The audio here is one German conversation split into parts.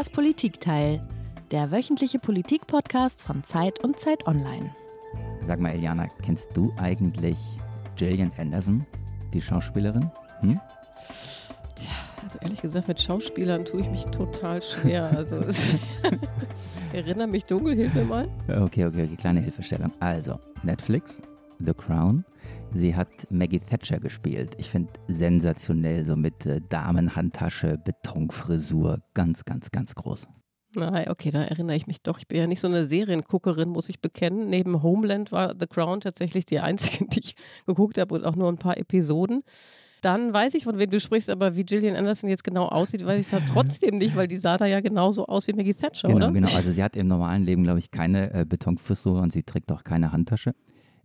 Das Politikteil, der wöchentliche Politik-Podcast von Zeit und Zeit Online. Sag mal, Eliana, kennst du eigentlich Gillian Anderson, die Schauspielerin? Hm? Tja, also ehrlich gesagt, mit Schauspielern tue ich mich total schwer. Also es erinnere mich dunkel, hilf mir mal. Okay, okay, okay, kleine Hilfestellung. Also, Netflix, The Crown. Sie hat Maggie Thatcher gespielt. Ich finde sensationell, so mit äh, Damenhandtasche, Betonfrisur. Ganz, ganz, ganz groß. Nein, okay, da erinnere ich mich doch. Ich bin ja nicht so eine Serienguckerin, muss ich bekennen. Neben Homeland war The Crown tatsächlich die einzige, die ich geguckt habe und auch nur ein paar Episoden. Dann weiß ich, von wem du sprichst, aber wie Gillian Anderson jetzt genau aussieht, weiß ich da trotzdem nicht, weil die sah da ja genauso aus wie Maggie Thatcher, genau, oder? Genau, also sie hat im normalen Leben, glaube ich, keine äh, Betonfrisur und sie trägt auch keine Handtasche.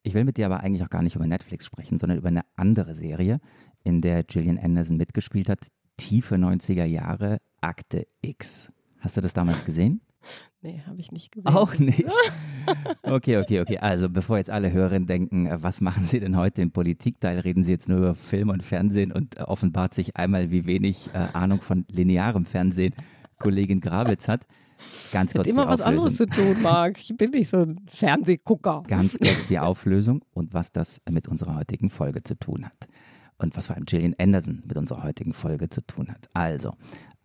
Ich will mit dir aber eigentlich auch gar nicht über Netflix sprechen, sondern über eine andere Serie, in der Gillian Anderson mitgespielt hat. Tiefe 90er Jahre, Akte X. Hast du das damals gesehen? Nee, habe ich nicht gesehen. Auch nicht. Okay, okay, okay. Also bevor jetzt alle Hörerinnen denken, äh, was machen Sie denn heute im Politikteil? Reden Sie jetzt nur über Film und Fernsehen und äh, offenbart sich einmal, wie wenig äh, Ahnung von linearem Fernsehen Kollegin Grabitz hat. Ganz kurz Hat immer was Auflösung. anderes zu tun, Marc. Ich bin nicht so ein Fernsehgucker. Ganz kurz die Auflösung und was das mit unserer heutigen Folge zu tun hat. Und was vor allem Gillian Anderson mit unserer heutigen Folge zu tun hat. Also,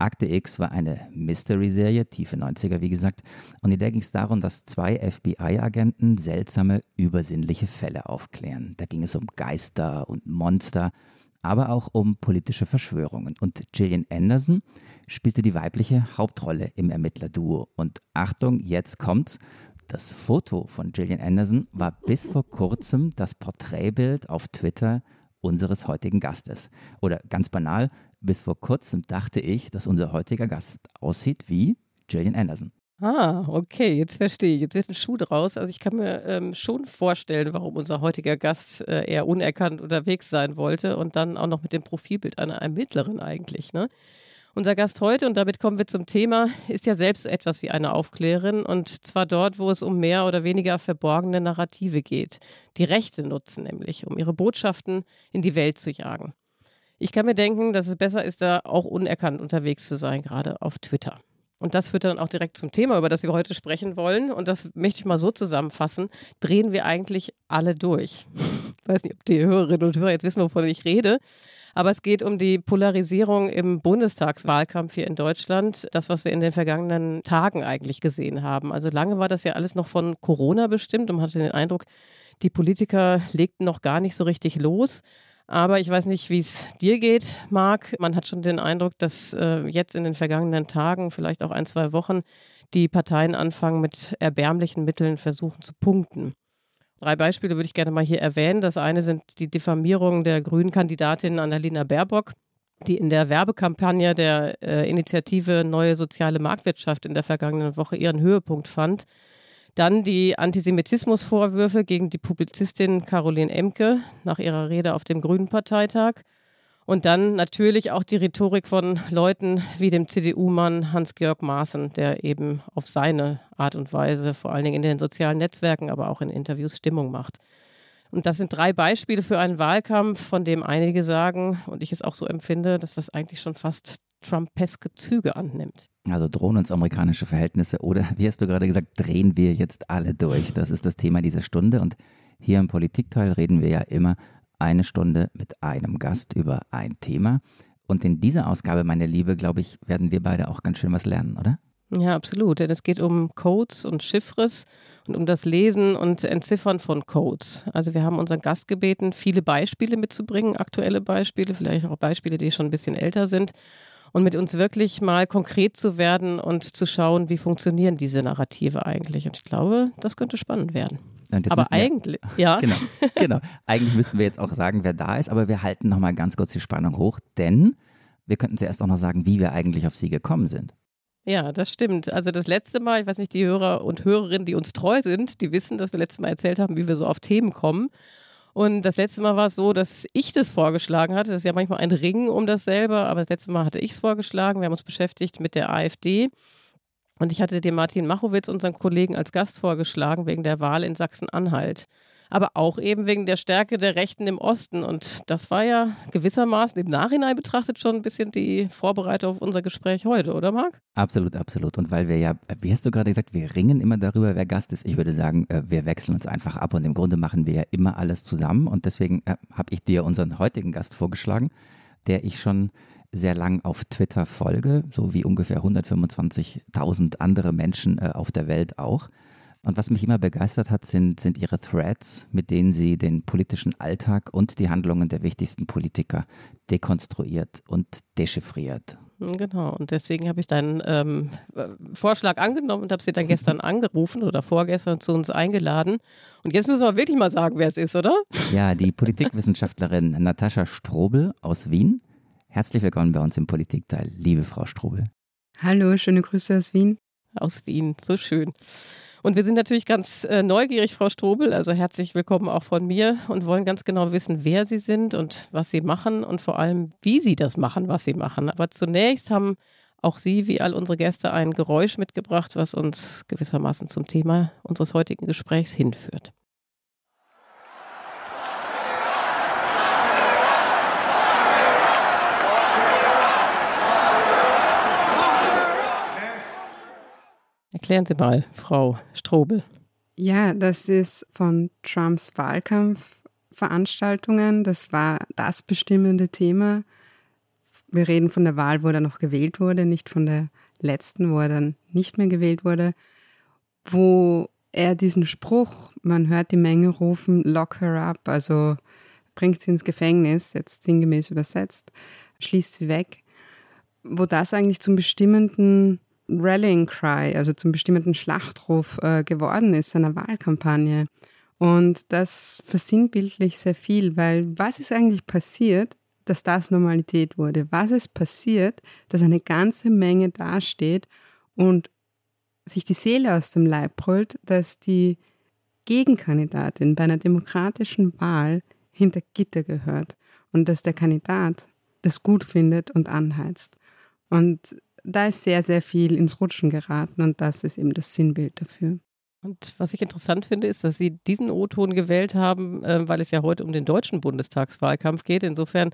Akte X war eine Mystery-Serie, tiefe 90er, wie gesagt. Und in der ging es darum, dass zwei FBI-Agenten seltsame, übersinnliche Fälle aufklären. Da ging es um Geister und Monster, aber auch um politische Verschwörungen. Und Gillian Anderson spielte die weibliche Hauptrolle im Ermittlerduo. Und Achtung, jetzt kommt's. Das Foto von Gillian Anderson war bis vor kurzem das Porträtbild auf Twitter unseres heutigen Gastes. Oder ganz banal, bis vor kurzem dachte ich, dass unser heutiger Gast aussieht wie Gillian Anderson. Ah, okay, jetzt verstehe ich. Jetzt wird ein Schuh draus. Also ich kann mir ähm, schon vorstellen, warum unser heutiger Gast äh, eher unerkannt unterwegs sein wollte und dann auch noch mit dem Profilbild einer Ermittlerin eigentlich. Ne? Unser Gast heute, und damit kommen wir zum Thema, ist ja selbst so etwas wie eine Aufklärerin und zwar dort, wo es um mehr oder weniger verborgene Narrative geht. Die Rechte nutzen nämlich, um ihre Botschaften in die Welt zu jagen. Ich kann mir denken, dass es besser ist, da auch unerkannt unterwegs zu sein, gerade auf Twitter. Und das führt dann auch direkt zum Thema, über das wir heute sprechen wollen. Und das möchte ich mal so zusammenfassen. Drehen wir eigentlich alle durch? Ich weiß nicht, ob die Hörerinnen und Hörer jetzt wissen, wovon ich rede. Aber es geht um die Polarisierung im Bundestagswahlkampf hier in Deutschland. Das, was wir in den vergangenen Tagen eigentlich gesehen haben. Also lange war das ja alles noch von Corona bestimmt und man hatte den Eindruck, die Politiker legten noch gar nicht so richtig los. Aber ich weiß nicht, wie es dir geht, Marc. Man hat schon den Eindruck, dass äh, jetzt in den vergangenen Tagen, vielleicht auch ein, zwei Wochen, die Parteien anfangen, mit erbärmlichen Mitteln versuchen zu punkten. Drei Beispiele würde ich gerne mal hier erwähnen. Das eine sind die Diffamierungen der grünen Kandidatin Annalena Baerbock, die in der Werbekampagne der äh, Initiative Neue Soziale Marktwirtschaft in der vergangenen Woche ihren Höhepunkt fand. Dann die Antisemitismusvorwürfe gegen die Publizistin Caroline Emke nach ihrer Rede auf dem Grünen Parteitag. Und dann natürlich auch die Rhetorik von Leuten wie dem CDU-Mann Hans-Georg Maaßen, der eben auf seine Art und Weise, vor allen Dingen in den sozialen Netzwerken, aber auch in Interviews Stimmung macht. Und das sind drei Beispiele für einen Wahlkampf, von dem einige sagen, und ich es auch so empfinde, dass das eigentlich schon fast Trumpeske Züge annimmt. Also drohen uns amerikanische Verhältnisse oder, wie hast du gerade gesagt, drehen wir jetzt alle durch. Das ist das Thema dieser Stunde. Und hier im Politikteil reden wir ja immer eine Stunde mit einem Gast über ein Thema. Und in dieser Ausgabe, meine Liebe, glaube ich, werden wir beide auch ganz schön was lernen, oder? Ja, absolut. Denn es geht um Codes und Chiffres und um das Lesen und Entziffern von Codes. Also wir haben unseren Gast gebeten, viele Beispiele mitzubringen, aktuelle Beispiele, vielleicht auch Beispiele, die schon ein bisschen älter sind und mit uns wirklich mal konkret zu werden und zu schauen, wie funktionieren diese Narrative eigentlich. Und ich glaube, das könnte spannend werden. Aber wir, eigentlich, ja. Genau, genau. Eigentlich müssen wir jetzt auch sagen, wer da ist, aber wir halten nochmal ganz kurz die Spannung hoch, denn wir könnten zuerst auch noch sagen, wie wir eigentlich auf sie gekommen sind. Ja, das stimmt. Also das letzte Mal, ich weiß nicht, die Hörer und Hörerinnen, die uns treu sind, die wissen, dass wir letztes Mal erzählt haben, wie wir so auf Themen kommen. Und das letzte Mal war es so, dass ich das vorgeschlagen hatte. Das ist ja manchmal ein Ring um dasselbe, aber das letzte Mal hatte ich es vorgeschlagen. Wir haben uns beschäftigt mit der AfD. Und ich hatte den Martin Machowitz, unseren Kollegen, als Gast vorgeschlagen wegen der Wahl in Sachsen-Anhalt. Aber auch eben wegen der Stärke der Rechten im Osten. Und das war ja gewissermaßen im Nachhinein betrachtet schon ein bisschen die Vorbereitung auf unser Gespräch heute, oder Marc? Absolut, absolut. Und weil wir ja, wie hast du gerade gesagt, wir ringen immer darüber, wer Gast ist. Ich würde sagen, äh, wir wechseln uns einfach ab und im Grunde machen wir ja immer alles zusammen. Und deswegen äh, habe ich dir unseren heutigen Gast vorgeschlagen, der ich schon sehr lang auf Twitter folge, so wie ungefähr 125.000 andere Menschen äh, auf der Welt auch. Und was mich immer begeistert hat, sind, sind ihre Threads, mit denen sie den politischen Alltag und die Handlungen der wichtigsten Politiker dekonstruiert und dechiffriert. Genau, und deswegen habe ich deinen ähm, Vorschlag angenommen und habe sie dann gestern angerufen oder vorgestern zu uns eingeladen. Und jetzt müssen wir wirklich mal sagen, wer es ist, oder? Ja, die Politikwissenschaftlerin Natascha Strobel aus Wien. Herzlich willkommen bei uns im Politikteil, liebe Frau Strobel. Hallo, schöne Grüße aus Wien. Aus Wien, so schön. Und wir sind natürlich ganz äh, neugierig, Frau Strobel, also herzlich willkommen auch von mir und wollen ganz genau wissen, wer Sie sind und was Sie machen und vor allem, wie Sie das machen, was Sie machen. Aber zunächst haben auch Sie, wie all unsere Gäste, ein Geräusch mitgebracht, was uns gewissermaßen zum Thema unseres heutigen Gesprächs hinführt. Erklären Sie mal, Frau Strobel. Ja, das ist von Trumps Wahlkampfveranstaltungen. Das war das bestimmende Thema. Wir reden von der Wahl, wo er noch gewählt wurde, nicht von der letzten, wo er dann nicht mehr gewählt wurde, wo er diesen Spruch, man hört die Menge rufen, lock her up, also bringt sie ins Gefängnis, jetzt sinngemäß übersetzt, schließt sie weg, wo das eigentlich zum bestimmenden Rallying Cry, also zum bestimmten Schlachtruf äh, geworden ist, seiner Wahlkampagne. Und das versinnbildlich sehr viel, weil was ist eigentlich passiert, dass das Normalität wurde? Was ist passiert, dass eine ganze Menge dasteht und sich die Seele aus dem Leib brüllt, dass die Gegenkandidatin bei einer demokratischen Wahl hinter Gitter gehört und dass der Kandidat das gut findet und anheizt. Und da ist sehr, sehr viel ins Rutschen geraten und das ist eben das Sinnbild dafür. Und was ich interessant finde, ist, dass Sie diesen O-Ton gewählt haben, äh, weil es ja heute um den deutschen Bundestagswahlkampf geht. Insofern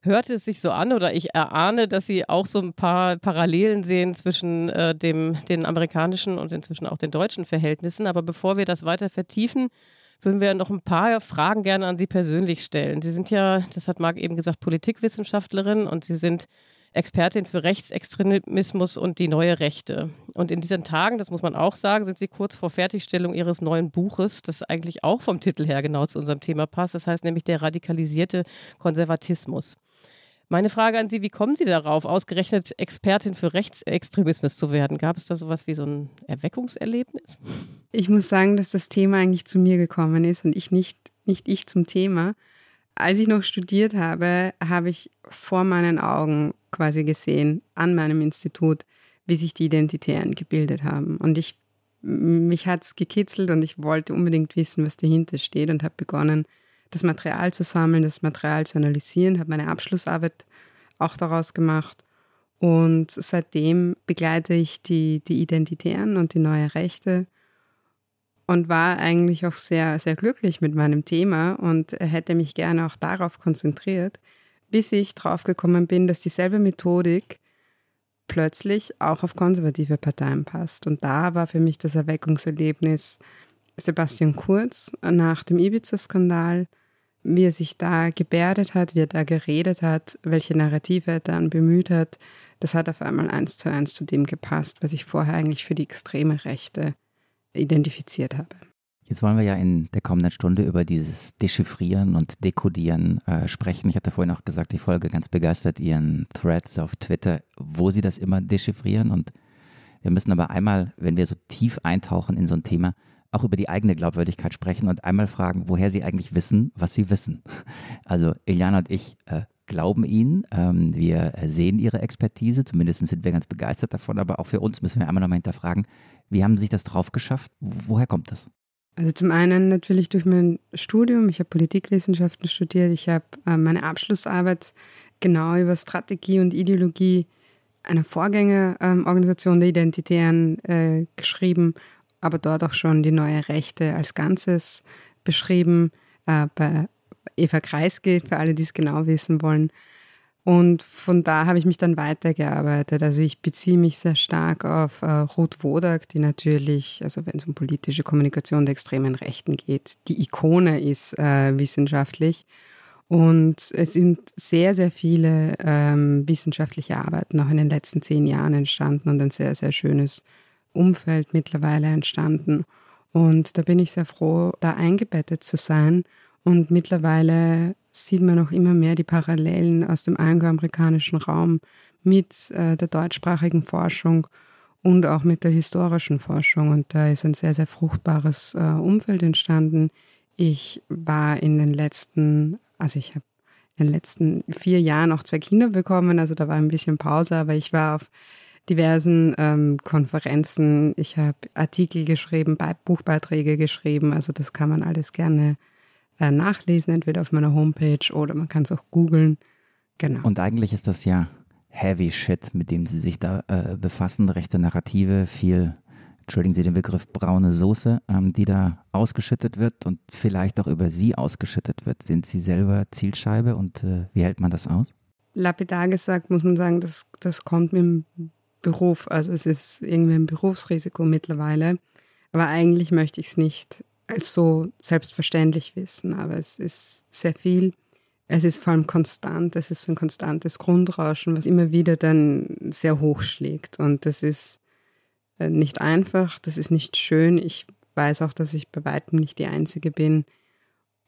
hört es sich so an oder ich erahne, dass Sie auch so ein paar Parallelen sehen zwischen äh, dem, den amerikanischen und inzwischen auch den deutschen Verhältnissen. Aber bevor wir das weiter vertiefen, würden wir noch ein paar Fragen gerne an Sie persönlich stellen. Sie sind ja, das hat Marc eben gesagt, Politikwissenschaftlerin und Sie sind Expertin für Rechtsextremismus und die neue Rechte. Und in diesen Tagen, das muss man auch sagen, sind Sie kurz vor Fertigstellung Ihres neuen Buches, das eigentlich auch vom Titel her genau zu unserem Thema passt. Das heißt nämlich der radikalisierte Konservatismus. Meine Frage an Sie, wie kommen Sie darauf, ausgerechnet Expertin für Rechtsextremismus zu werden? Gab es da sowas wie so ein Erweckungserlebnis? Ich muss sagen, dass das Thema eigentlich zu mir gekommen ist und ich nicht, nicht ich zum Thema. Als ich noch studiert habe, habe ich vor meinen Augen quasi gesehen, an meinem Institut, wie sich die Identitären gebildet haben. Und ich, mich hat es gekitzelt und ich wollte unbedingt wissen, was dahinter steht und habe begonnen, das Material zu sammeln, das Material zu analysieren, habe meine Abschlussarbeit auch daraus gemacht. Und seitdem begleite ich die, die Identitären und die neue Rechte und war eigentlich auch sehr, sehr glücklich mit meinem Thema und hätte mich gerne auch darauf konzentriert, bis ich drauf gekommen bin, dass dieselbe Methodik plötzlich auch auf konservative Parteien passt. Und da war für mich das Erweckungserlebnis Sebastian Kurz nach dem Ibiza-Skandal, wie er sich da gebärdet hat, wie er da geredet hat, welche Narrative er dann bemüht hat. Das hat auf einmal eins zu eins zu dem gepasst, was ich vorher eigentlich für die extreme Rechte identifiziert habe. Jetzt wollen wir ja in der kommenden Stunde über dieses Dechiffrieren und Dekodieren äh, sprechen. Ich hatte vorhin auch gesagt, ich folge ganz begeistert Ihren Threads auf Twitter, wo Sie das immer dechiffrieren. Und wir müssen aber einmal, wenn wir so tief eintauchen in so ein Thema, auch über die eigene Glaubwürdigkeit sprechen und einmal fragen, woher Sie eigentlich wissen, was Sie wissen. Also Iliana und ich äh, glauben Ihnen, ähm, wir sehen Ihre Expertise, zumindest sind wir ganz begeistert davon, aber auch für uns müssen wir einmal nochmal hinterfragen, wie haben Sie sich das drauf geschafft? Woher kommt das? Also zum einen natürlich durch mein Studium. Ich habe Politikwissenschaften studiert. Ich habe äh, meine Abschlussarbeit genau über Strategie und Ideologie einer Vorgängerorganisation der Identitären äh, geschrieben, aber dort auch schon die neue Rechte als Ganzes beschrieben äh, bei Eva Kreisky, für alle, die es genau wissen wollen. Und von da habe ich mich dann weitergearbeitet. Also ich beziehe mich sehr stark auf äh, Ruth Wodak, die natürlich, also wenn es um politische Kommunikation der extremen Rechten geht, die Ikone ist äh, wissenschaftlich. Und es sind sehr, sehr viele ähm, wissenschaftliche Arbeiten auch in den letzten zehn Jahren entstanden und ein sehr, sehr schönes Umfeld mittlerweile entstanden. Und da bin ich sehr froh, da eingebettet zu sein. Und mittlerweile sieht man auch immer mehr die Parallelen aus dem angloamerikanischen Raum mit äh, der deutschsprachigen Forschung und auch mit der historischen Forschung. Und da ist ein sehr, sehr fruchtbares äh, Umfeld entstanden. Ich war in den letzten also ich habe in den letzten vier Jahren auch zwei Kinder bekommen, also da war ein bisschen Pause, aber ich war auf diversen ähm, Konferenzen, ich habe Artikel geschrieben, Buchbeiträge geschrieben, also das kann man alles gerne äh, nachlesen, entweder auf meiner Homepage oder man kann es auch googeln. Genau. Und eigentlich ist das ja Heavy Shit, mit dem Sie sich da äh, befassen, rechte Narrative, viel entschuldigen Sie den Begriff, braune Soße, ähm, die da ausgeschüttet wird und vielleicht auch über Sie ausgeschüttet wird. Sind Sie selber Zielscheibe und äh, wie hält man das aus? Lapidar gesagt muss man sagen, das, das kommt mit dem Beruf. Also es ist irgendwie ein Berufsrisiko mittlerweile. Aber eigentlich möchte ich es nicht als so selbstverständlich wissen. Aber es ist sehr viel. Es ist vor allem konstant. Es ist ein konstantes Grundrauschen, was immer wieder dann sehr hoch schlägt. Und das ist äh, nicht einfach, das ist nicht schön. Ich weiß auch, dass ich bei weitem nicht die Einzige bin.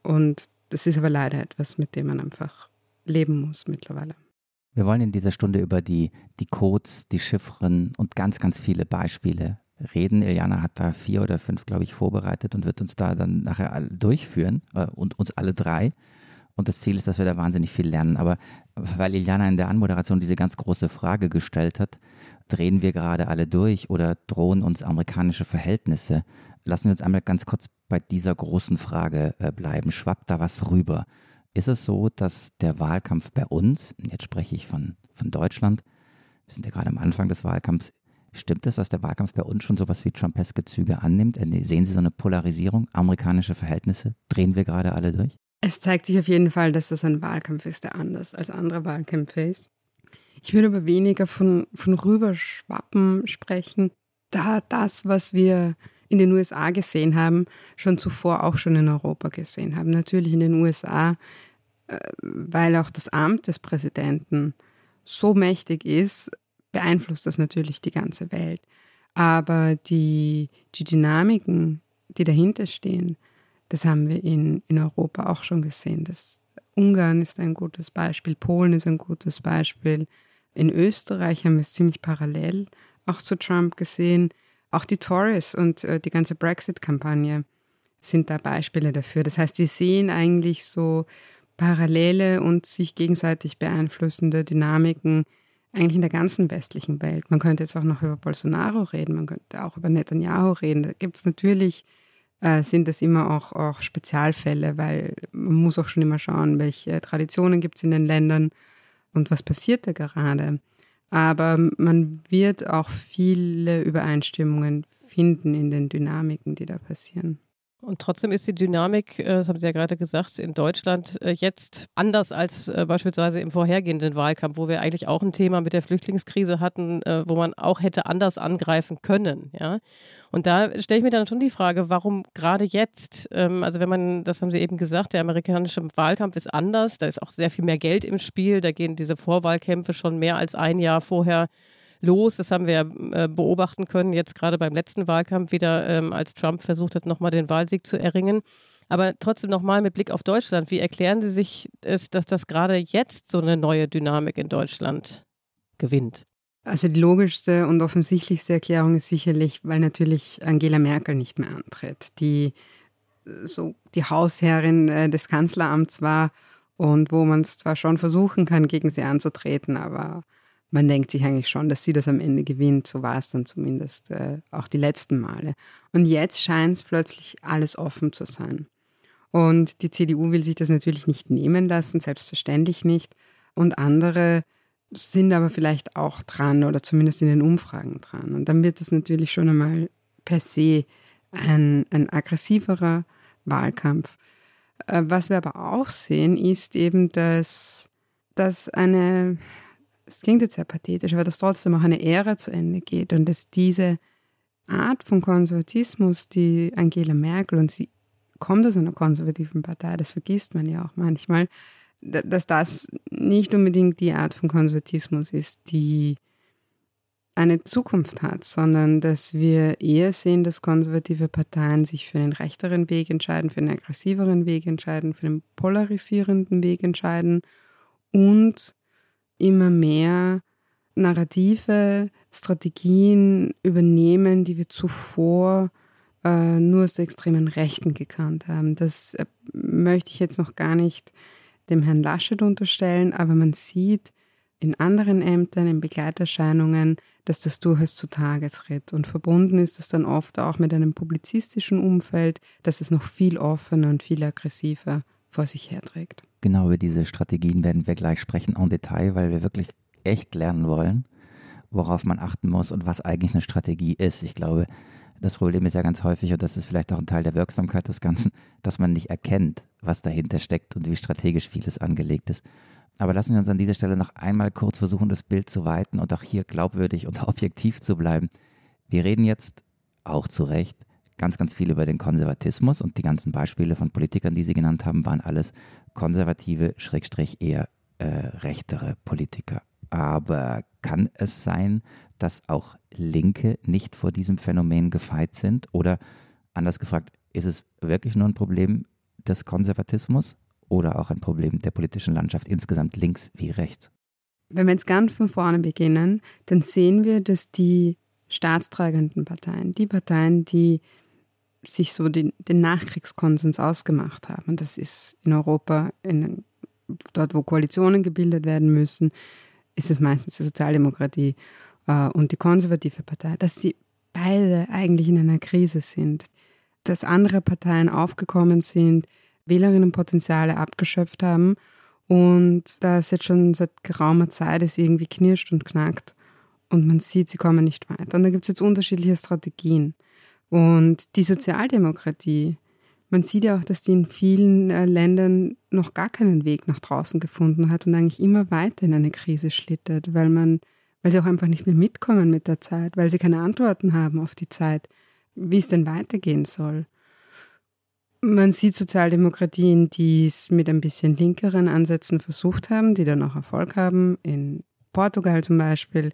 Und das ist aber leider etwas, mit dem man einfach leben muss mittlerweile. Wir wollen in dieser Stunde über die, die Codes, die Chiffren und ganz, ganz viele Beispiele reden. Iliana hat da vier oder fünf, glaube ich, vorbereitet und wird uns da dann nachher durchführen äh, und uns alle drei. Und das Ziel ist, dass wir da wahnsinnig viel lernen. Aber weil Iliana in der Anmoderation diese ganz große Frage gestellt hat, drehen wir gerade alle durch oder drohen uns amerikanische Verhältnisse? Lassen wir uns einmal ganz kurz bei dieser großen Frage äh, bleiben. Schwappt da was rüber? Ist es so, dass der Wahlkampf bei uns, jetzt spreche ich von, von Deutschland, wir sind ja gerade am Anfang des Wahlkampfs, stimmt es, dass der Wahlkampf bei uns schon sowas wie Trumpeske Züge annimmt? Äh, sehen Sie so eine Polarisierung, amerikanische Verhältnisse? Drehen wir gerade alle durch? Es zeigt sich auf jeden Fall, dass das ein Wahlkampf ist, der anders als andere Wahlkämpfe ist. Ich würde aber weniger von, von Rüberschwappen sprechen, da das, was wir in den USA gesehen haben, schon zuvor auch schon in Europa gesehen haben. Natürlich in den USA, äh, weil auch das Amt des Präsidenten so mächtig ist, beeinflusst das natürlich die ganze Welt. Aber die, die Dynamiken, die dahinter stehen, das haben wir in, in Europa auch schon gesehen. Das Ungarn ist ein gutes Beispiel, Polen ist ein gutes Beispiel, in Österreich haben wir es ziemlich parallel auch zu Trump gesehen. Auch die Tories und äh, die ganze Brexit-Kampagne sind da Beispiele dafür. Das heißt, wir sehen eigentlich so parallele und sich gegenseitig beeinflussende Dynamiken eigentlich in der ganzen westlichen Welt. Man könnte jetzt auch noch über Bolsonaro reden, man könnte auch über Netanyahu reden. Da gibt es natürlich, äh, sind das immer auch, auch Spezialfälle, weil man muss auch schon immer schauen, welche Traditionen gibt es in den Ländern und was passiert da gerade. Aber man wird auch viele Übereinstimmungen finden in den Dynamiken, die da passieren. Und trotzdem ist die Dynamik, äh, das haben Sie ja gerade gesagt, in Deutschland äh, jetzt anders als äh, beispielsweise im vorhergehenden Wahlkampf, wo wir eigentlich auch ein Thema mit der Flüchtlingskrise hatten, wo man auch hätte anders angreifen können. Ja? Und da stelle ich mir dann schon die Frage, warum gerade jetzt? Ähm, also wenn man, das haben Sie eben gesagt, der amerikanische Wahlkampf ist anders, da ist auch sehr viel mehr Geld im Spiel, da gehen diese Vorwahlkämpfe schon mehr als ein Jahr vorher los. Das haben wir äh, beobachten können, jetzt gerade beim letzten Wahlkampf wieder, ähm, als Trump versucht hat, nochmal den Wahlsieg zu erringen. Aber trotzdem nochmal mit Blick auf Deutschland, wie erklären Sie sich es, dass das gerade jetzt so eine neue Dynamik in Deutschland gewinnt? Also die logischste und offensichtlichste Erklärung ist sicherlich, weil natürlich Angela Merkel nicht mehr antritt, die so die Hausherrin äh, des Kanzleramts war und wo man es zwar schon versuchen kann, gegen sie anzutreten, aber man denkt sich eigentlich schon, dass sie das am Ende gewinnt. So war es dann zumindest äh, auch die letzten Male. Und jetzt scheint es plötzlich alles offen zu sein. Und die CDU will sich das natürlich nicht nehmen lassen, selbstverständlich nicht. Und andere sind aber vielleicht auch dran oder zumindest in den Umfragen dran. Und dann wird es natürlich schon einmal per se ein, ein aggressiverer Wahlkampf. Äh, was wir aber auch sehen, ist eben, dass, dass eine, es klingt jetzt sehr pathetisch, aber dass trotzdem auch eine Ära zu Ende geht und dass diese Art von Konservatismus, die Angela Merkel, und sie kommt aus einer konservativen Partei, das vergisst man ja auch manchmal, dass das nicht unbedingt die Art von Konservatismus ist, die eine Zukunft hat, sondern dass wir eher sehen, dass konservative Parteien sich für einen rechteren Weg entscheiden, für einen aggressiveren Weg entscheiden, für einen polarisierenden Weg entscheiden und immer mehr narrative Strategien übernehmen, die wir zuvor äh, nur aus der extremen Rechten gekannt haben. Das äh, möchte ich jetzt noch gar nicht dem Herrn Laschet unterstellen, aber man sieht in anderen Ämtern, in Begleiterscheinungen, dass das durchaus zutage tritt. Und verbunden ist das dann oft auch mit einem publizistischen Umfeld, dass es noch viel offener und viel aggressiver vor sich herträgt. Genau über diese Strategien werden wir gleich sprechen en Detail, weil wir wirklich echt lernen wollen, worauf man achten muss und was eigentlich eine Strategie ist. Ich glaube, das Problem ist ja ganz häufig, und das ist vielleicht auch ein Teil der Wirksamkeit des Ganzen, dass man nicht erkennt, was dahinter steckt und wie strategisch vieles angelegt ist. Aber lassen wir uns an dieser Stelle noch einmal kurz versuchen, das Bild zu weiten und auch hier glaubwürdig und objektiv zu bleiben. Wir reden jetzt auch zu Recht ganz, ganz viel über den Konservatismus und die ganzen Beispiele von Politikern, die Sie genannt haben, waren alles konservative, schrägstrich eher äh, rechtere Politiker. Aber kann es sein, dass auch Linke nicht vor diesem Phänomen gefeit sind? Oder anders gefragt, ist es wirklich nur ein Problem des Konservatismus oder auch ein Problem der politischen Landschaft insgesamt links wie rechts? Wenn wir jetzt ganz von vorne beginnen, dann sehen wir, dass die staatstragenden Parteien, die Parteien, die sich so den, den Nachkriegskonsens ausgemacht haben, das ist in Europa, in, dort wo Koalitionen gebildet werden müssen, ist es meistens die Sozialdemokratie äh, und die konservative Partei, dass sie beide eigentlich in einer Krise sind, dass andere Parteien aufgekommen sind, Wählerinnenpotenziale abgeschöpft haben und dass jetzt schon seit geraumer Zeit es irgendwie knirscht und knackt und man sieht, sie kommen nicht weiter. Und da gibt es jetzt unterschiedliche Strategien. Und die Sozialdemokratie, man sieht ja auch, dass die in vielen äh, Ländern noch gar keinen Weg nach draußen gefunden hat und eigentlich immer weiter in eine Krise schlittert, weil man, weil sie auch einfach nicht mehr mitkommen mit der Zeit, weil sie keine Antworten haben auf die Zeit, wie es denn weitergehen soll. Man sieht Sozialdemokratien, die es mit ein bisschen linkeren Ansätzen versucht haben, die dann auch Erfolg haben. In Portugal zum Beispiel.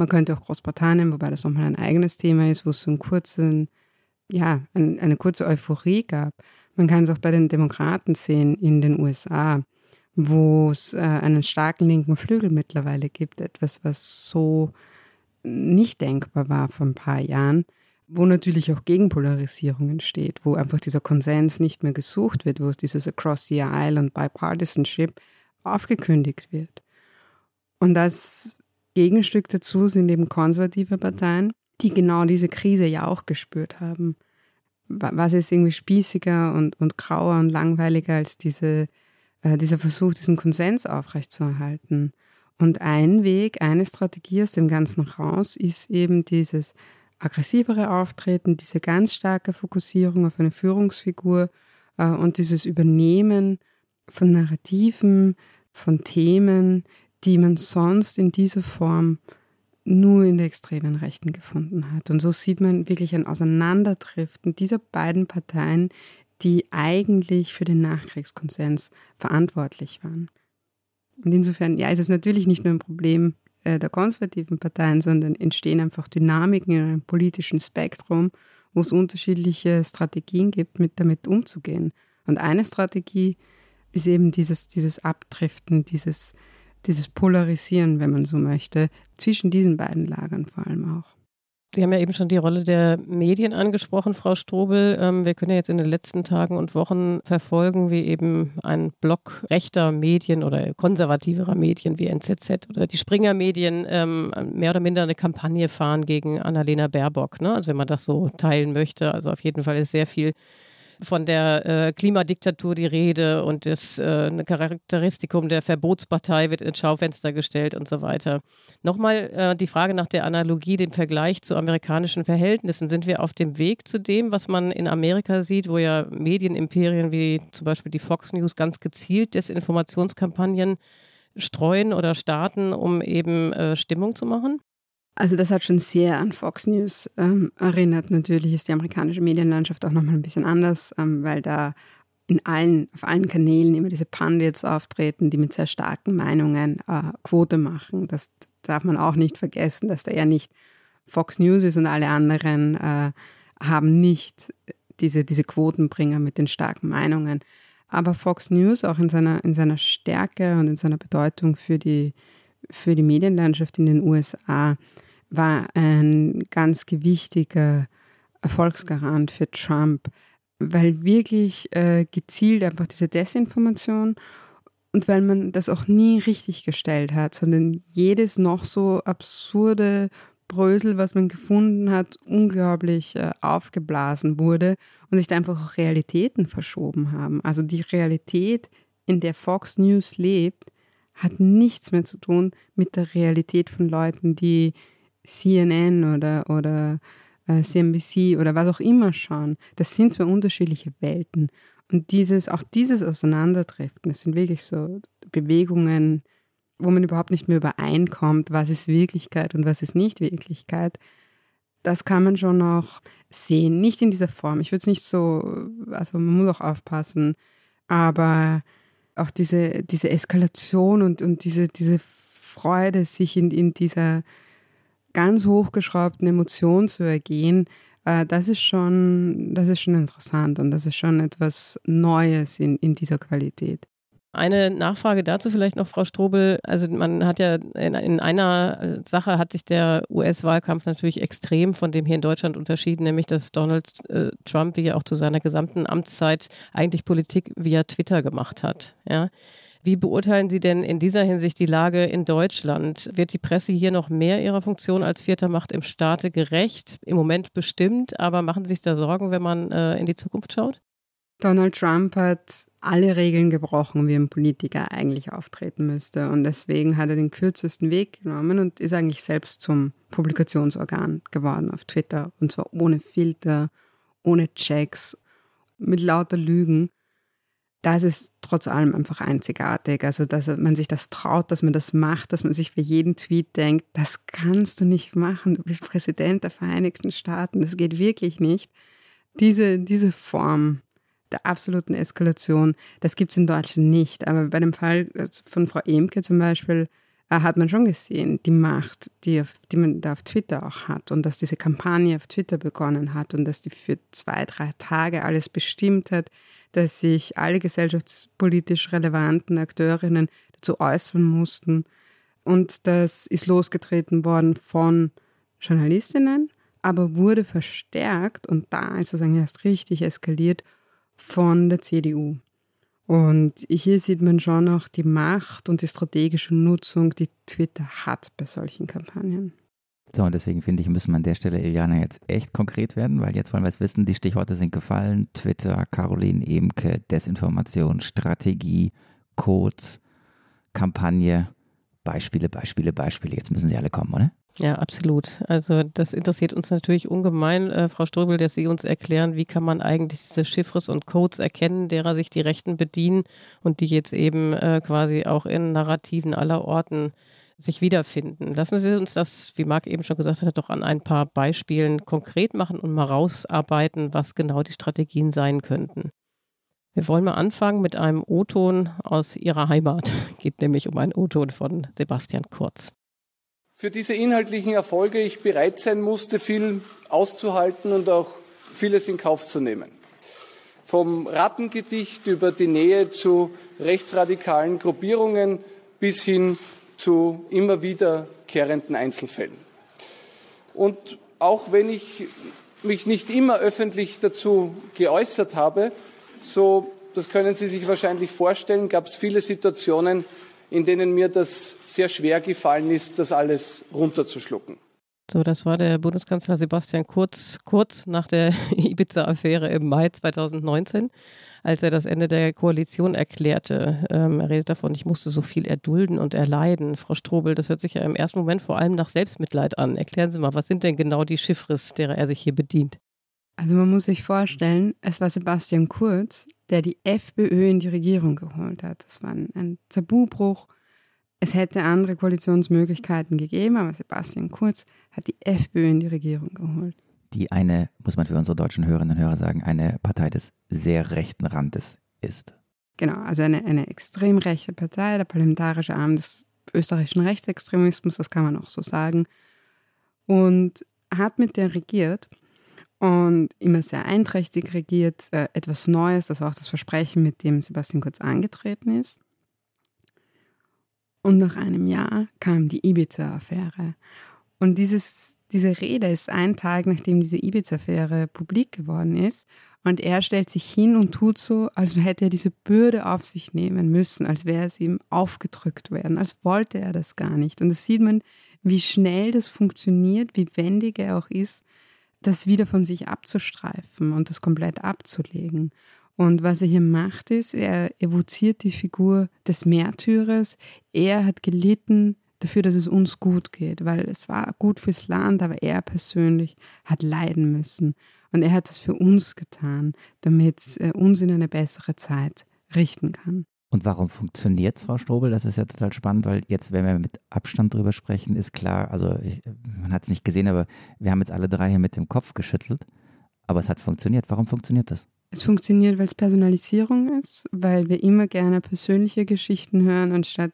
Man könnte auch Großbritannien, wobei das nochmal ein eigenes Thema ist, wo es so einen kurzen, ja, ein, eine kurze Euphorie gab. Man kann es auch bei den Demokraten sehen in den USA, wo es äh, einen starken linken Flügel mittlerweile gibt. Etwas, was so nicht denkbar war vor ein paar Jahren wo natürlich auch Gegenpolarisierung entsteht, wo einfach dieser Konsens nicht mehr gesucht wird, wo dieses Across the Aisle und Bipartisanship aufgekündigt wird. Und das Gegenstück dazu sind eben konservative Parteien, die genau diese Krise ja auch gespürt haben. Was ist irgendwie spießiger und, und grauer und langweiliger als diese, äh, dieser Versuch, diesen Konsens aufrechtzuerhalten? Und ein Weg, eine Strategie aus dem Ganzen raus ist eben dieses aggressivere Auftreten, diese ganz starke Fokussierung auf eine Führungsfigur äh, und dieses Übernehmen von Narrativen, von Themen, die man sonst in dieser Form nur in der extremen Rechten gefunden hat. Und so sieht man wirklich ein Auseinanderdriften dieser beiden Parteien, die eigentlich für den Nachkriegskonsens verantwortlich waren. Und insofern, ja, ist es natürlich nicht nur ein Problem äh, der konservativen Parteien, sondern entstehen einfach Dynamiken in einem politischen Spektrum, wo es unterschiedliche Strategien gibt, mit damit umzugehen. Und eine Strategie ist eben dieses, dieses Abdriften, dieses, dieses Polarisieren, wenn man so möchte, zwischen diesen beiden Lagern vor allem auch. Sie haben ja eben schon die Rolle der Medien angesprochen, Frau Strobel. Ähm, wir können ja jetzt in den letzten Tagen und Wochen verfolgen, wie eben ein Block rechter Medien oder konservativerer Medien wie NZZ oder die Springer Medien ähm, mehr oder minder eine Kampagne fahren gegen Annalena Baerbock. Ne? Also wenn man das so teilen möchte. Also auf jeden Fall ist sehr viel von der äh, Klimadiktatur die Rede und das äh, Charakteristikum der Verbotspartei wird ins Schaufenster gestellt und so weiter. Nochmal äh, die Frage nach der Analogie, dem Vergleich zu amerikanischen Verhältnissen. Sind wir auf dem Weg zu dem, was man in Amerika sieht, wo ja Medienimperien wie zum Beispiel die Fox News ganz gezielt Desinformationskampagnen streuen oder starten, um eben äh, Stimmung zu machen? Also das hat schon sehr an Fox News ähm, erinnert. Natürlich ist die amerikanische Medienlandschaft auch nochmal ein bisschen anders, ähm, weil da in allen, auf allen Kanälen immer diese Pundits auftreten, die mit sehr starken Meinungen äh, Quote machen. Das darf man auch nicht vergessen, dass da ja nicht Fox News ist und alle anderen äh, haben nicht diese, diese Quotenbringer mit den starken Meinungen. Aber Fox News auch in seiner, in seiner Stärke und in seiner Bedeutung für die, für die Medienlandschaft in den USA war ein ganz gewichtiger Erfolgsgarant für Trump, weil wirklich äh, gezielt einfach diese Desinformation und weil man das auch nie richtig gestellt hat, sondern jedes noch so absurde Brösel, was man gefunden hat, unglaublich äh, aufgeblasen wurde und sich da einfach auch Realitäten verschoben haben. Also die Realität, in der Fox News lebt, hat nichts mehr zu tun mit der Realität von Leuten, die CNN oder, oder äh, CNBC oder was auch immer schauen. Das sind zwei unterschiedliche Welten. Und dieses, auch dieses Auseinanderdriften, das sind wirklich so Bewegungen, wo man überhaupt nicht mehr übereinkommt, was ist Wirklichkeit und was ist nicht Wirklichkeit. Das kann man schon noch sehen. Nicht in dieser Form. Ich würde es nicht so, also man muss auch aufpassen, aber auch diese, diese Eskalation und, und diese, diese Freude, sich in, in dieser ganz hochgeschraubten Emotion zu ergehen, äh, das ist schon, das ist schon interessant und das ist schon etwas Neues in, in dieser Qualität. Eine Nachfrage dazu vielleicht noch, Frau Strobel. Also man hat ja in, in einer Sache hat sich der US-Wahlkampf natürlich extrem von dem hier in Deutschland unterschieden, nämlich dass Donald äh, Trump, wie er auch zu seiner gesamten Amtszeit, eigentlich Politik via Twitter gemacht hat. Ja. Wie beurteilen Sie denn in dieser Hinsicht die Lage in Deutschland? Wird die Presse hier noch mehr ihrer Funktion als vierter Macht im Staate gerecht? Im Moment bestimmt, aber machen Sie sich da Sorgen, wenn man äh, in die Zukunft schaut? Donald Trump hat alle Regeln gebrochen, wie ein Politiker eigentlich auftreten müsste. Und deswegen hat er den kürzesten Weg genommen und ist eigentlich selbst zum Publikationsorgan geworden auf Twitter. Und zwar ohne Filter, ohne Checks, mit lauter Lügen. Das ist trotz allem einfach einzigartig. Also, dass man sich das traut, dass man das macht, dass man sich für jeden Tweet denkt, das kannst du nicht machen. Du bist Präsident der Vereinigten Staaten. Das geht wirklich nicht. Diese, diese Form der absoluten Eskalation. Das gibt es in Deutschland nicht. Aber bei dem Fall von Frau Emke zum Beispiel äh, hat man schon gesehen, die Macht, die, die man da auf Twitter auch hat und dass diese Kampagne auf Twitter begonnen hat und dass die für zwei, drei Tage alles bestimmt hat, dass sich alle gesellschaftspolitisch relevanten Akteurinnen dazu äußern mussten. Und das ist losgetreten worden von Journalistinnen, aber wurde verstärkt und da ist eigentlich erst richtig eskaliert von der CDU. Und hier sieht man schon auch die Macht und die strategische Nutzung, die Twitter hat bei solchen Kampagnen. So, und deswegen finde ich, müssen wir an der Stelle, Iliana, jetzt echt konkret werden, weil jetzt wollen wir es wissen, die Stichworte sind gefallen. Twitter, Caroline Emke, Desinformation, Strategie, Codes, Kampagne, Beispiele, Beispiele, Beispiele. Jetzt müssen sie alle kommen, oder? Ja, absolut. Also das interessiert uns natürlich ungemein, äh, Frau Ströbel, dass Sie uns erklären, wie kann man eigentlich diese Chiffres und Codes erkennen, derer sich die Rechten bedienen und die jetzt eben äh, quasi auch in Narrativen aller Orten sich wiederfinden. Lassen Sie uns das, wie Marc eben schon gesagt hat, doch an ein paar Beispielen konkret machen und mal rausarbeiten, was genau die Strategien sein könnten. Wir wollen mal anfangen mit einem O-Ton aus Ihrer Heimat. Geht nämlich um einen O-Ton von Sebastian Kurz für diese inhaltlichen Erfolge ich bereit sein musste, viel auszuhalten und auch vieles in Kauf zu nehmen. Vom Rattengedicht über die Nähe zu rechtsradikalen Gruppierungen bis hin zu immer wiederkehrenden Einzelfällen. Und auch wenn ich mich nicht immer öffentlich dazu geäußert habe, so, das können Sie sich wahrscheinlich vorstellen, gab es viele Situationen, in denen mir das sehr schwer gefallen ist, das alles runterzuschlucken. So, das war der Bundeskanzler Sebastian Kurz kurz nach der Ibiza-Affäre im Mai 2019, als er das Ende der Koalition erklärte. Ähm, er redet davon, ich musste so viel erdulden und erleiden. Frau Strobel, das hört sich ja im ersten Moment vor allem nach Selbstmitleid an. Erklären Sie mal, was sind denn genau die Chiffres, derer er sich hier bedient? Also man muss sich vorstellen, es war Sebastian Kurz, der die FPÖ in die Regierung geholt hat. Das war ein, ein Tabubruch es hätte andere Koalitionsmöglichkeiten gegeben, aber Sebastian Kurz hat die FPÖ in die Regierung geholt. Die eine, muss man für unsere deutschen Hörerinnen und Hörer sagen, eine Partei des sehr rechten Randes ist. Genau, also eine, eine extrem rechte Partei, der parlamentarische Arm des österreichischen Rechtsextremismus, das kann man auch so sagen. Und hat mit der regiert und immer sehr einträchtig regiert, äh, etwas Neues, das war auch das Versprechen, mit dem Sebastian Kurz angetreten ist. Und nach einem Jahr kam die Ibiza-Affäre. Und dieses, diese Rede ist ein Tag, nachdem diese Ibiza-Affäre publik geworden ist. Und er stellt sich hin und tut so, als hätte er diese Bürde auf sich nehmen müssen, als wäre es ihm aufgedrückt werden, als wollte er das gar nicht. Und das sieht man, wie schnell das funktioniert, wie wendig er auch ist, das wieder von sich abzustreifen und das komplett abzulegen. Und was er hier macht, ist, er evoziert die Figur des Märtyrers. Er hat gelitten dafür, dass es uns gut geht, weil es war gut fürs Land, aber er persönlich hat leiden müssen. Und er hat es für uns getan, damit es äh, uns in eine bessere Zeit richten kann. Und warum funktioniert es, Frau Strobel? Das ist ja total spannend, weil jetzt, wenn wir mit Abstand drüber sprechen, ist klar, also ich, man hat es nicht gesehen, aber wir haben jetzt alle drei hier mit dem Kopf geschüttelt. Aber es hat funktioniert. Warum funktioniert das? Es funktioniert, weil es Personalisierung ist, weil wir immer gerne persönliche Geschichten hören, anstatt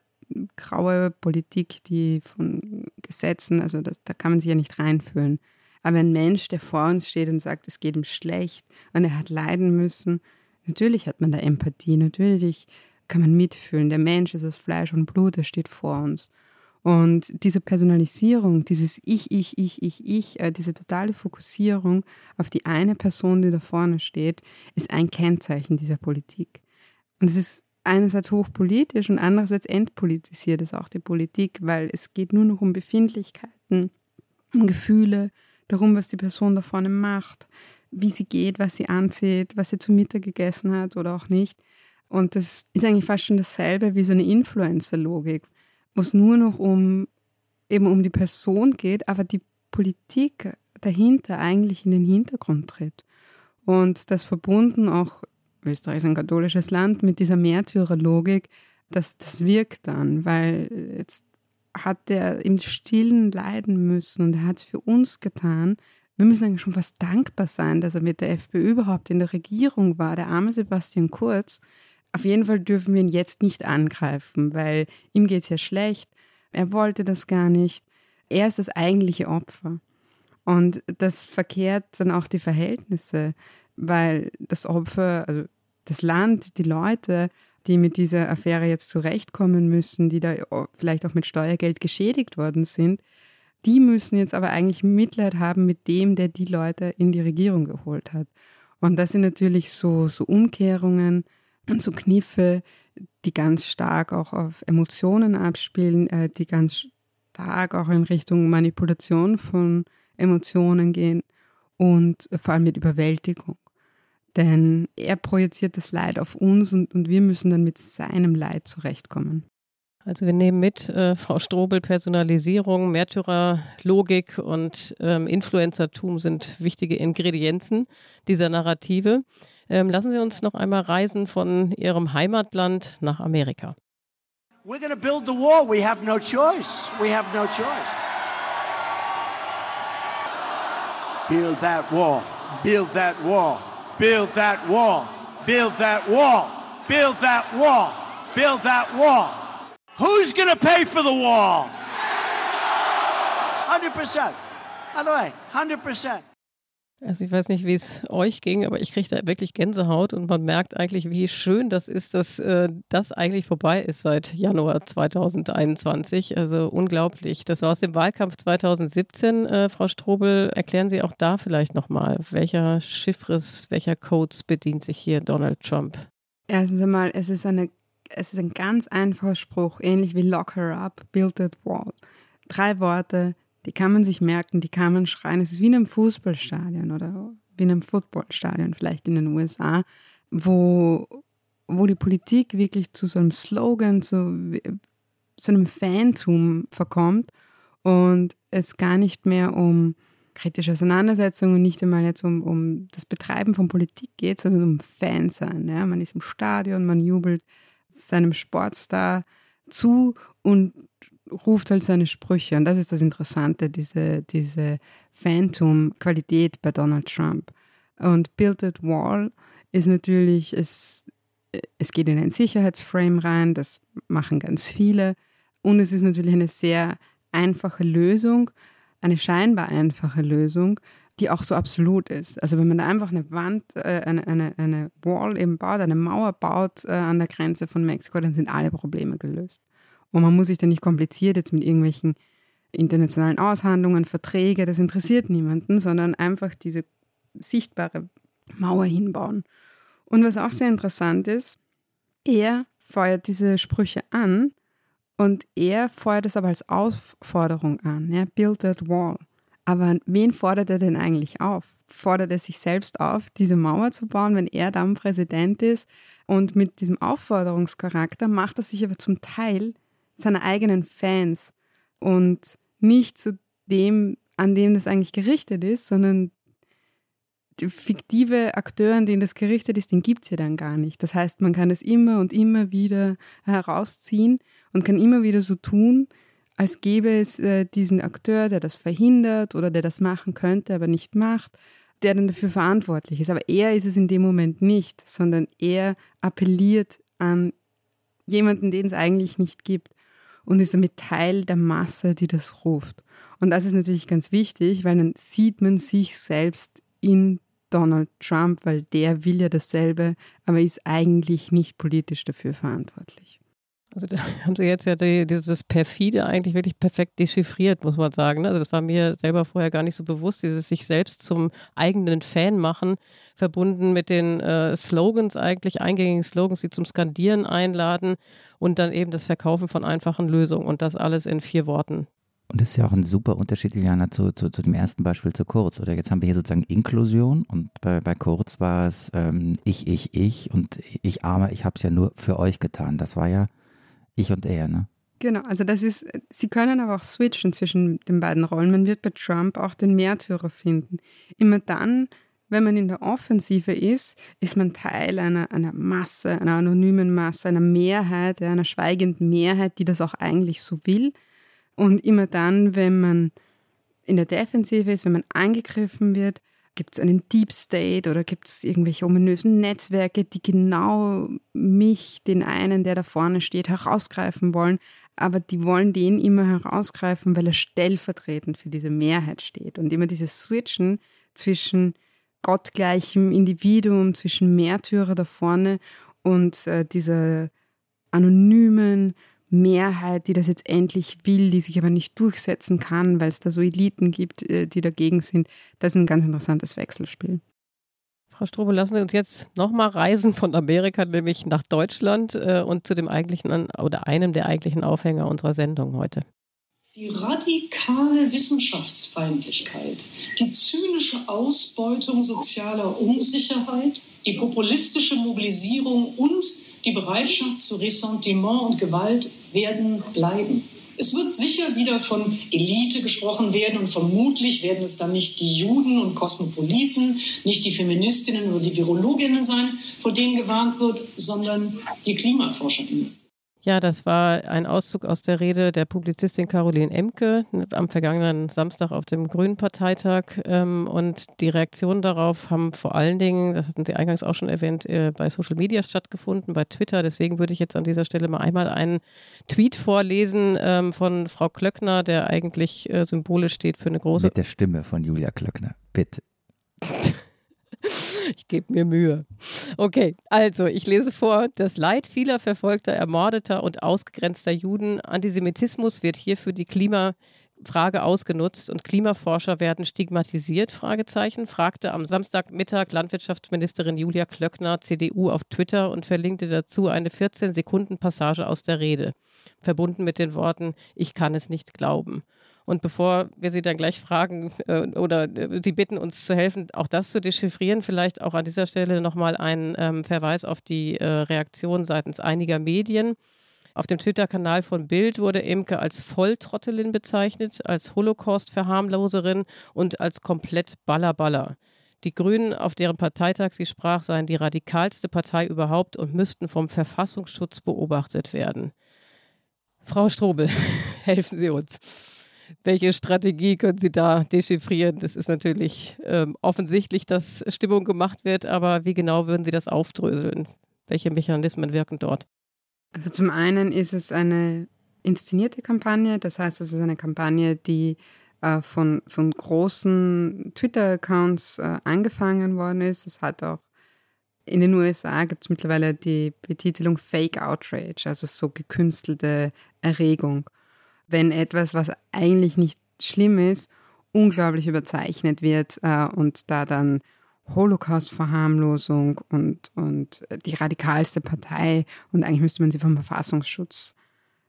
graue Politik, die von Gesetzen, also das, da kann man sich ja nicht reinfühlen. Aber ein Mensch, der vor uns steht und sagt, es geht ihm schlecht und er hat leiden müssen, natürlich hat man da Empathie, natürlich kann man mitfühlen. Der Mensch ist aus Fleisch und Blut, er steht vor uns. Und diese Personalisierung, dieses Ich, Ich, Ich, Ich, Ich, äh, diese totale Fokussierung auf die eine Person, die da vorne steht, ist ein Kennzeichen dieser Politik. Und es ist einerseits hochpolitisch und andererseits entpolitisiert es auch die Politik, weil es geht nur noch um Befindlichkeiten, um Gefühle, darum, was die Person da vorne macht, wie sie geht, was sie anzieht, was sie zu Mittag gegessen hat oder auch nicht. Und das ist eigentlich fast schon dasselbe wie so eine Influencer-Logik wo es nur noch um eben um die Person geht, aber die Politik dahinter eigentlich in den Hintergrund tritt. Und das verbunden auch, Österreich ist ein katholisches Land, mit dieser Märtyrerlogik, das, das wirkt dann, weil jetzt hat er im Stillen leiden müssen und er hat es für uns getan. Wir müssen eigentlich schon fast dankbar sein, dass er mit der FPÖ überhaupt in der Regierung war, der arme Sebastian Kurz, auf jeden Fall dürfen wir ihn jetzt nicht angreifen, weil ihm geht es ja schlecht. Er wollte das gar nicht. Er ist das eigentliche Opfer. Und das verkehrt dann auch die Verhältnisse, weil das Opfer, also das Land, die Leute, die mit dieser Affäre jetzt zurechtkommen müssen, die da vielleicht auch mit Steuergeld geschädigt worden sind, die müssen jetzt aber eigentlich Mitleid haben mit dem, der die Leute in die Regierung geholt hat. Und das sind natürlich so, so Umkehrungen, und so Kniffe, die ganz stark auch auf Emotionen abspielen, äh, die ganz stark auch in Richtung Manipulation von Emotionen gehen und vor allem mit Überwältigung. Denn er projiziert das Leid auf uns und, und wir müssen dann mit seinem Leid zurechtkommen. Also wir nehmen mit, äh, Frau Strobel, Personalisierung, Märtyrerlogik und ähm, Influencertum sind wichtige Ingredienzen dieser Narrative. Ähm, lassen Sie uns noch einmal reisen von Ihrem Heimatland nach Amerika. We're going to build the wall. We have no choice. We have no choice. Build that wall. Build that wall. Build that wall. Build that wall. Build that wall. Build that wall. Who's going to pay for the wall? 100%. By the way, 100%. Also ich weiß nicht, wie es euch ging, aber ich kriege da wirklich Gänsehaut und man merkt eigentlich, wie schön das ist, dass äh, das eigentlich vorbei ist seit Januar 2021. Also unglaublich. Das war aus dem Wahlkampf 2017. Äh, Frau Strobel, erklären Sie auch da vielleicht nochmal, welcher Chiffres, welcher Codes bedient sich hier Donald Trump? Erstens einmal, es ist, eine, es ist ein ganz einfacher Spruch, ähnlich wie Lock her up, build that wall. Drei Worte, Die kann man sich merken, die kann man schreien. Es ist wie in einem Fußballstadion oder wie in einem Footballstadion, vielleicht in den USA, wo, wo die Politik wirklich zu so einem Slogan, zu so einem Fantum verkommt und es gar nicht mehr um kritische Auseinandersetzungen und nicht einmal jetzt um, um das Betreiben von Politik geht, sondern um Fansein. Ja? Man ist im Stadion, man jubelt seinem Sportstar zu und ruft halt seine Sprüche. Und das ist das Interessante, diese, diese Phantom-Qualität bei Donald Trump. Und Build That Wall ist natürlich, es, es geht in ein Sicherheitsframe rein, das machen ganz viele. Und es ist natürlich eine sehr einfache Lösung, eine scheinbar einfache Lösung, die auch so absolut ist. Also wenn man da einfach eine Wand, äh, eine, eine, eine Wall eben baut, eine Mauer baut äh, an der Grenze von Mexiko, dann sind alle Probleme gelöst. Und man muss sich da nicht kompliziert jetzt mit irgendwelchen internationalen Aushandlungen, Verträge, das interessiert niemanden, sondern einfach diese sichtbare Mauer hinbauen. Und was auch sehr interessant ist, er feuert diese Sprüche an und er feuert es aber als Aufforderung an. Ja? Build that wall. Aber wen fordert er denn eigentlich auf? Fordert er sich selbst auf, diese Mauer zu bauen, wenn er dann Präsident ist? Und mit diesem Aufforderungscharakter macht er sich aber zum Teil seiner eigenen Fans und nicht zu dem, an dem das eigentlich gerichtet ist, sondern die fiktive Akteur, an den das gerichtet ist, den gibt es ja dann gar nicht. Das heißt, man kann es immer und immer wieder herausziehen und kann immer wieder so tun, als gäbe es äh, diesen Akteur, der das verhindert oder der das machen könnte, aber nicht macht, der dann dafür verantwortlich ist. Aber er ist es in dem Moment nicht, sondern er appelliert an jemanden, den es eigentlich nicht gibt und ist damit Teil der Masse, die das ruft. Und das ist natürlich ganz wichtig, weil dann sieht man sich selbst in Donald Trump, weil der will ja dasselbe, aber ist eigentlich nicht politisch dafür verantwortlich. Also da haben Sie jetzt ja die, dieses Perfide eigentlich wirklich perfekt dechiffriert, muss man sagen. Ne? Also das war mir selber vorher gar nicht so bewusst, dieses sich selbst zum eigenen Fan machen, verbunden mit den äh, Slogans eigentlich, eingängigen Slogans, die zum Skandieren einladen und dann eben das Verkaufen von einfachen Lösungen und das alles in vier Worten. Und das ist ja auch ein super Unterschied, Juliana, zu, zu, zu dem ersten Beispiel zu Kurz. Oder jetzt haben wir hier sozusagen Inklusion und bei, bei Kurz war es ähm, ich, ich, ich und ich arme, ich habe es ja nur für euch getan. Das war ja ich und er, ne? Genau, also das ist, sie können aber auch switchen zwischen den beiden Rollen. Man wird bei Trump auch den Märtyrer finden. Immer dann, wenn man in der Offensive ist, ist man Teil einer, einer Masse, einer anonymen Masse, einer Mehrheit, einer schweigenden Mehrheit, die das auch eigentlich so will. Und immer dann, wenn man in der Defensive ist, wenn man angegriffen wird, Gibt es einen Deep State oder gibt es irgendwelche ominösen Netzwerke, die genau mich, den einen, der da vorne steht, herausgreifen wollen? Aber die wollen den immer herausgreifen, weil er stellvertretend für diese Mehrheit steht. Und immer dieses Switchen zwischen gottgleichem Individuum, zwischen Märtyrer da vorne und äh, dieser anonymen, Mehrheit, die das jetzt endlich will, die sich aber nicht durchsetzen kann, weil es da so Eliten gibt, äh, die dagegen sind. Das ist ein ganz interessantes Wechselspiel. Frau Strobe, lassen Sie uns jetzt nochmal reisen von Amerika, nämlich nach Deutschland äh, und zu dem eigentlichen oder einem der eigentlichen Aufhänger unserer Sendung heute. Die radikale Wissenschaftsfeindlichkeit, die zynische Ausbeutung sozialer Unsicherheit, die populistische Mobilisierung und die Bereitschaft zu Ressentiment und Gewalt werden bleiben. Es wird sicher wieder von Elite gesprochen werden und vermutlich werden es dann nicht die Juden und Kosmopoliten, nicht die Feministinnen oder die Virologinnen sein, vor denen gewarnt wird, sondern die Klimaforscherinnen. Ja, das war ein Auszug aus der Rede der Publizistin Caroline Emke am vergangenen Samstag auf dem Grünen Parteitag. Ähm, und die Reaktionen darauf haben vor allen Dingen, das hatten Sie eingangs auch schon erwähnt, äh, bei Social Media stattgefunden, bei Twitter. Deswegen würde ich jetzt an dieser Stelle mal einmal einen Tweet vorlesen ähm, von Frau Klöckner, der eigentlich äh, symbolisch steht für eine große. Mit der Stimme von Julia Klöckner, bitte. Ich gebe mir Mühe. Okay, also ich lese vor, das Leid vieler verfolgter, ermordeter und ausgegrenzter Juden, Antisemitismus wird hier für die Klimafrage ausgenutzt und Klimaforscher werden stigmatisiert, Fragezeichen, fragte am Samstagmittag Landwirtschaftsministerin Julia Klöckner, CDU, auf Twitter und verlinkte dazu eine 14-Sekunden-Passage aus der Rede, verbunden mit den Worten, ich kann es nicht glauben. Und bevor wir Sie dann gleich fragen äh, oder äh, Sie bitten, uns zu helfen, auch das zu dechiffrieren, vielleicht auch an dieser Stelle nochmal ein ähm, Verweis auf die äh, Reaktion seitens einiger Medien. Auf dem Twitter-Kanal von Bild wurde Imke als Volltrottelin bezeichnet, als Holocaust-Verharmloserin und als komplett Ballerballer. Die Grünen, auf deren Parteitag sie sprach, seien die radikalste Partei überhaupt und müssten vom Verfassungsschutz beobachtet werden. Frau Strobel, helfen Sie uns. Welche Strategie können Sie da dechiffrieren? Das ist natürlich ähm, offensichtlich, dass Stimmung gemacht wird, aber wie genau würden Sie das aufdröseln? Welche Mechanismen wirken dort? Also zum einen ist es eine inszenierte Kampagne, das heißt, es ist eine Kampagne, die äh, von, von großen Twitter-Accounts äh, angefangen worden ist. Es hat auch in den USA gibt es mittlerweile die Betitelung Fake Outrage, also so gekünstelte Erregung. Wenn etwas, was eigentlich nicht schlimm ist, unglaublich überzeichnet wird äh, und da dann Holocaust-Verharmlosung und, und die radikalste Partei und eigentlich müsste man sie vom Verfassungsschutz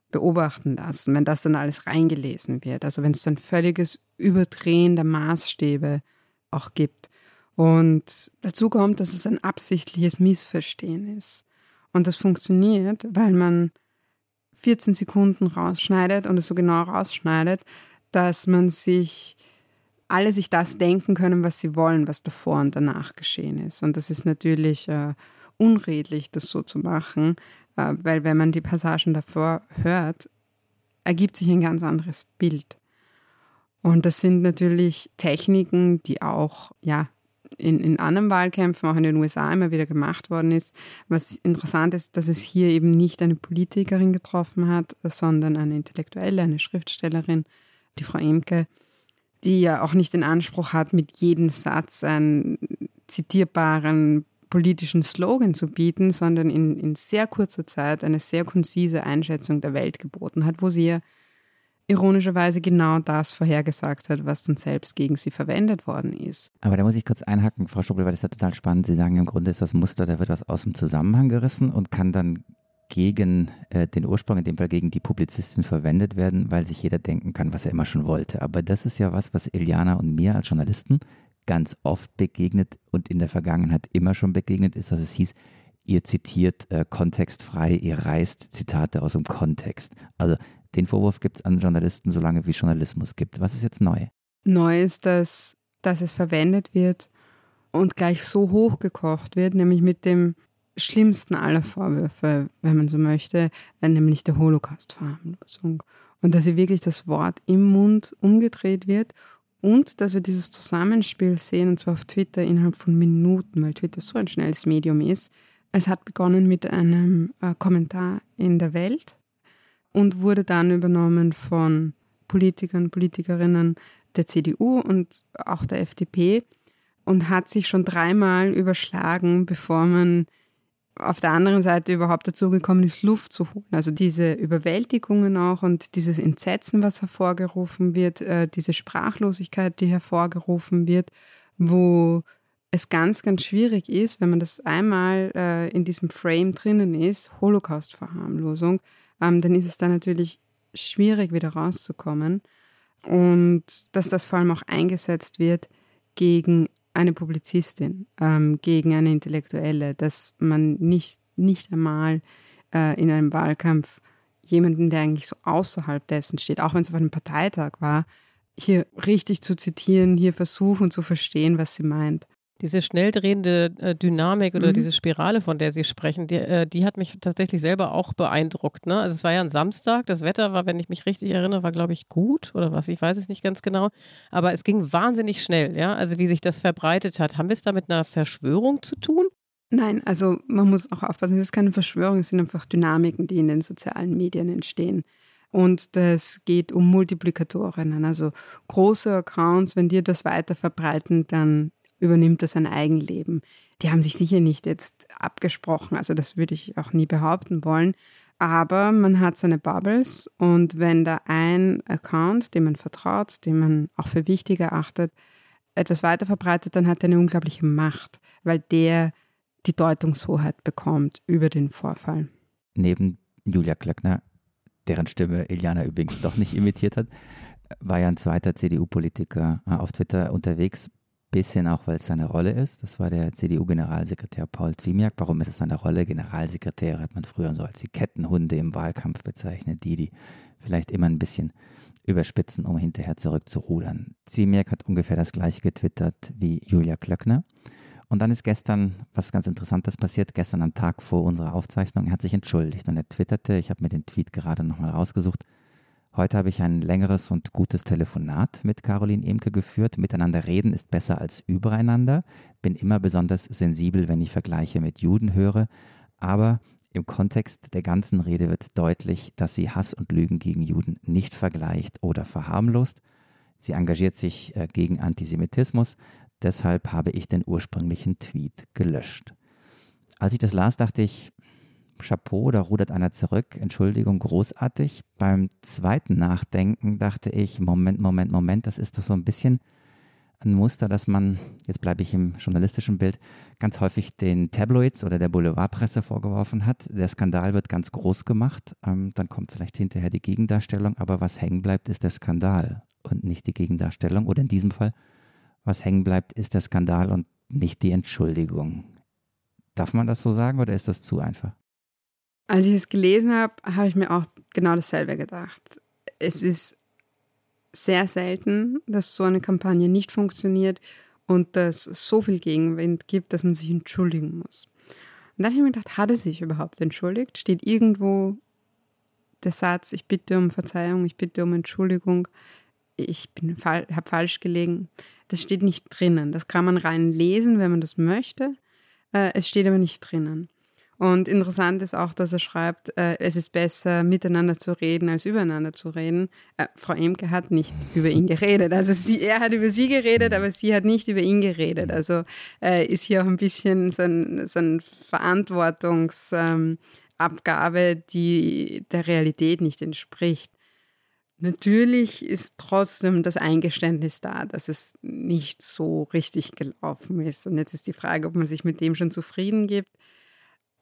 beobachten lassen, wenn das dann alles reingelesen wird. Also wenn es dann völliges Überdrehen der Maßstäbe auch gibt. Und dazu kommt, dass es ein absichtliches Missverstehen ist. Und das funktioniert, weil man 14 Sekunden rausschneidet und es so genau rausschneidet, dass man sich alle sich das denken können, was sie wollen, was davor und danach geschehen ist. Und das ist natürlich äh, unredlich, das so zu machen, äh, weil wenn man die Passagen davor hört, ergibt sich ein ganz anderes Bild. Und das sind natürlich Techniken, die auch ja, in, in anderen Wahlkämpfen, auch in den USA immer wieder gemacht worden ist. Was interessant ist, dass es hier eben nicht eine Politikerin getroffen hat, sondern eine Intellektuelle, eine Schriftstellerin, die Frau Emke, die ja auch nicht den Anspruch hat, mit jedem Satz einen zitierbaren politischen Slogan zu bieten, sondern in, in sehr kurzer Zeit eine sehr konzise Einschätzung der Welt geboten hat, wo sie ja ironischerweise genau das vorhergesagt hat, was dann selbst gegen sie verwendet worden ist. Aber da muss ich kurz einhaken, Frau Struppel, weil das ist ja total spannend. Sie sagen, im Grunde ist das Muster, da wird was aus dem Zusammenhang gerissen und kann dann gegen äh, den Ursprung, in dem Fall gegen die Publizistin verwendet werden, weil sich jeder denken kann, was er immer schon wollte. Aber das ist ja was, was Iliana und mir als Journalisten ganz oft begegnet und in der Vergangenheit immer schon begegnet ist, dass es hieß, ihr zitiert äh, kontextfrei, ihr reißt Zitate aus dem Kontext. Also den Vorwurf gibt es an Journalisten, solange wie Journalismus gibt. Was ist jetzt neu? Neu ist, dass, dass es verwendet wird und gleich so hochgekocht wird, nämlich mit dem schlimmsten aller Vorwürfe, wenn man so möchte, nämlich der Holocaust-Verharmlosung. Und dass hier wirklich das Wort im Mund umgedreht wird und dass wir dieses Zusammenspiel sehen, und zwar auf Twitter innerhalb von Minuten, weil Twitter so ein schnelles Medium ist. Es hat begonnen mit einem äh, Kommentar in der Welt und wurde dann übernommen von Politikern, Politikerinnen der CDU und auch der FDP und hat sich schon dreimal überschlagen, bevor man auf der anderen Seite überhaupt dazu gekommen ist, Luft zu holen. Also diese Überwältigungen auch und dieses Entsetzen, was hervorgerufen wird, äh, diese Sprachlosigkeit, die hervorgerufen wird, wo es ganz, ganz schwierig ist, wenn man das einmal äh, in diesem Frame drinnen ist, Holocaust-Verharmlosung, ähm, dann ist es da natürlich schwierig, wieder rauszukommen. Und dass das vor allem auch eingesetzt wird gegen eine Publizistin, ähm, gegen eine Intellektuelle, dass man nicht, nicht einmal äh, in einem Wahlkampf jemanden, der eigentlich so außerhalb dessen steht, auch wenn es auf einem Parteitag war, hier richtig zu zitieren, hier versuchen zu verstehen, was sie meint. Diese schnell drehende äh, Dynamik oder mhm. diese Spirale, von der Sie sprechen, die, äh, die, hat mich tatsächlich selber auch beeindruckt. Ne? Also es war ja ein Samstag, das Wetter war, wenn ich mich richtig erinnere, war glaube ich gut oder was, ich weiß es nicht ganz genau. Aber es ging wahnsinnig schnell, ja. Also wie sich das verbreitet hat. Haben wir es da mit einer Verschwörung zu tun? Nein, also man muss auch aufpassen, es ist keine Verschwörung, es sind einfach Dynamiken, die in den sozialen Medien entstehen. Und das geht um Multiplikatorinnen, also große Accounts, wenn die das weiter verbreiten, dann übernimmt das ein Eigenleben. Die haben sich sicher nicht jetzt abgesprochen, also das würde ich auch nie behaupten wollen. Aber man hat seine Bubbles und wenn da ein Account, dem man vertraut, den man auch für wichtig erachtet, etwas weiter verbreitet, dann hat er eine unglaubliche Macht, weil der die Deutungshoheit bekommt über den Vorfall. Neben Julia Klöckner, deren Stimme Iliana übrigens doch nicht imitiert hat, war ja ein zweiter CDU-Politiker äh, auf Twitter unterwegs, bisschen auch, weil es seine Rolle ist. Das war der CDU-Generalsekretär Paul Ziemiak. Warum ist es seine Rolle? Generalsekretäre hat man früher so als die Kettenhunde im Wahlkampf bezeichnet, die, die vielleicht immer ein bisschen überspitzen, um hinterher zurückzurudern. Ziemiak hat ungefähr das gleiche getwittert wie Julia Klöckner. Und dann ist gestern was ganz Interessantes passiert, gestern am Tag vor unserer Aufzeichnung. Er hat sich entschuldigt und er twitterte, ich habe mir den Tweet gerade nochmal rausgesucht, Heute habe ich ein längeres und gutes Telefonat mit Caroline Emke geführt. Miteinander reden ist besser als übereinander. Bin immer besonders sensibel, wenn ich Vergleiche mit Juden höre. Aber im Kontext der ganzen Rede wird deutlich, dass sie Hass und Lügen gegen Juden nicht vergleicht oder verharmlost. Sie engagiert sich äh, gegen Antisemitismus. Deshalb habe ich den ursprünglichen Tweet gelöscht. Als ich das las, dachte ich, Chapeau, da rudert einer zurück, Entschuldigung, großartig. Beim zweiten Nachdenken dachte ich, Moment, Moment, Moment, das ist doch so ein bisschen ein Muster, das man, jetzt bleibe ich im journalistischen Bild, ganz häufig den Tabloids oder der Boulevardpresse vorgeworfen hat. Der Skandal wird ganz groß gemacht, ähm, dann kommt vielleicht hinterher die Gegendarstellung, aber was hängen bleibt, ist der Skandal und nicht die Gegendarstellung. Oder in diesem Fall, was hängen bleibt, ist der Skandal und nicht die Entschuldigung. Darf man das so sagen oder ist das zu einfach? Als ich es gelesen habe, habe ich mir auch genau dasselbe gedacht. Es ist sehr selten, dass so eine Kampagne nicht funktioniert und dass es so viel Gegenwind gibt, dass man sich entschuldigen muss. Und dann habe ich mir gedacht, hat er sich überhaupt entschuldigt? Steht irgendwo der Satz, ich bitte um Verzeihung, ich bitte um Entschuldigung, ich habe falsch gelegen. Das steht nicht drinnen. Das kann man rein lesen, wenn man das möchte. Äh, es steht aber nicht drinnen. Und interessant ist auch, dass er schreibt, äh, es ist besser, miteinander zu reden, als übereinander zu reden. Äh, Frau Emke hat nicht über ihn geredet. Also sie, er hat über sie geredet, aber sie hat nicht über ihn geredet. Also äh, ist hier auch ein bisschen so ein, so ein Verantwortungsabgabe, ähm, die der Realität nicht entspricht. Natürlich ist trotzdem das Eingeständnis da, dass es nicht so richtig gelaufen ist. Und jetzt ist die Frage, ob man sich mit dem schon zufrieden gibt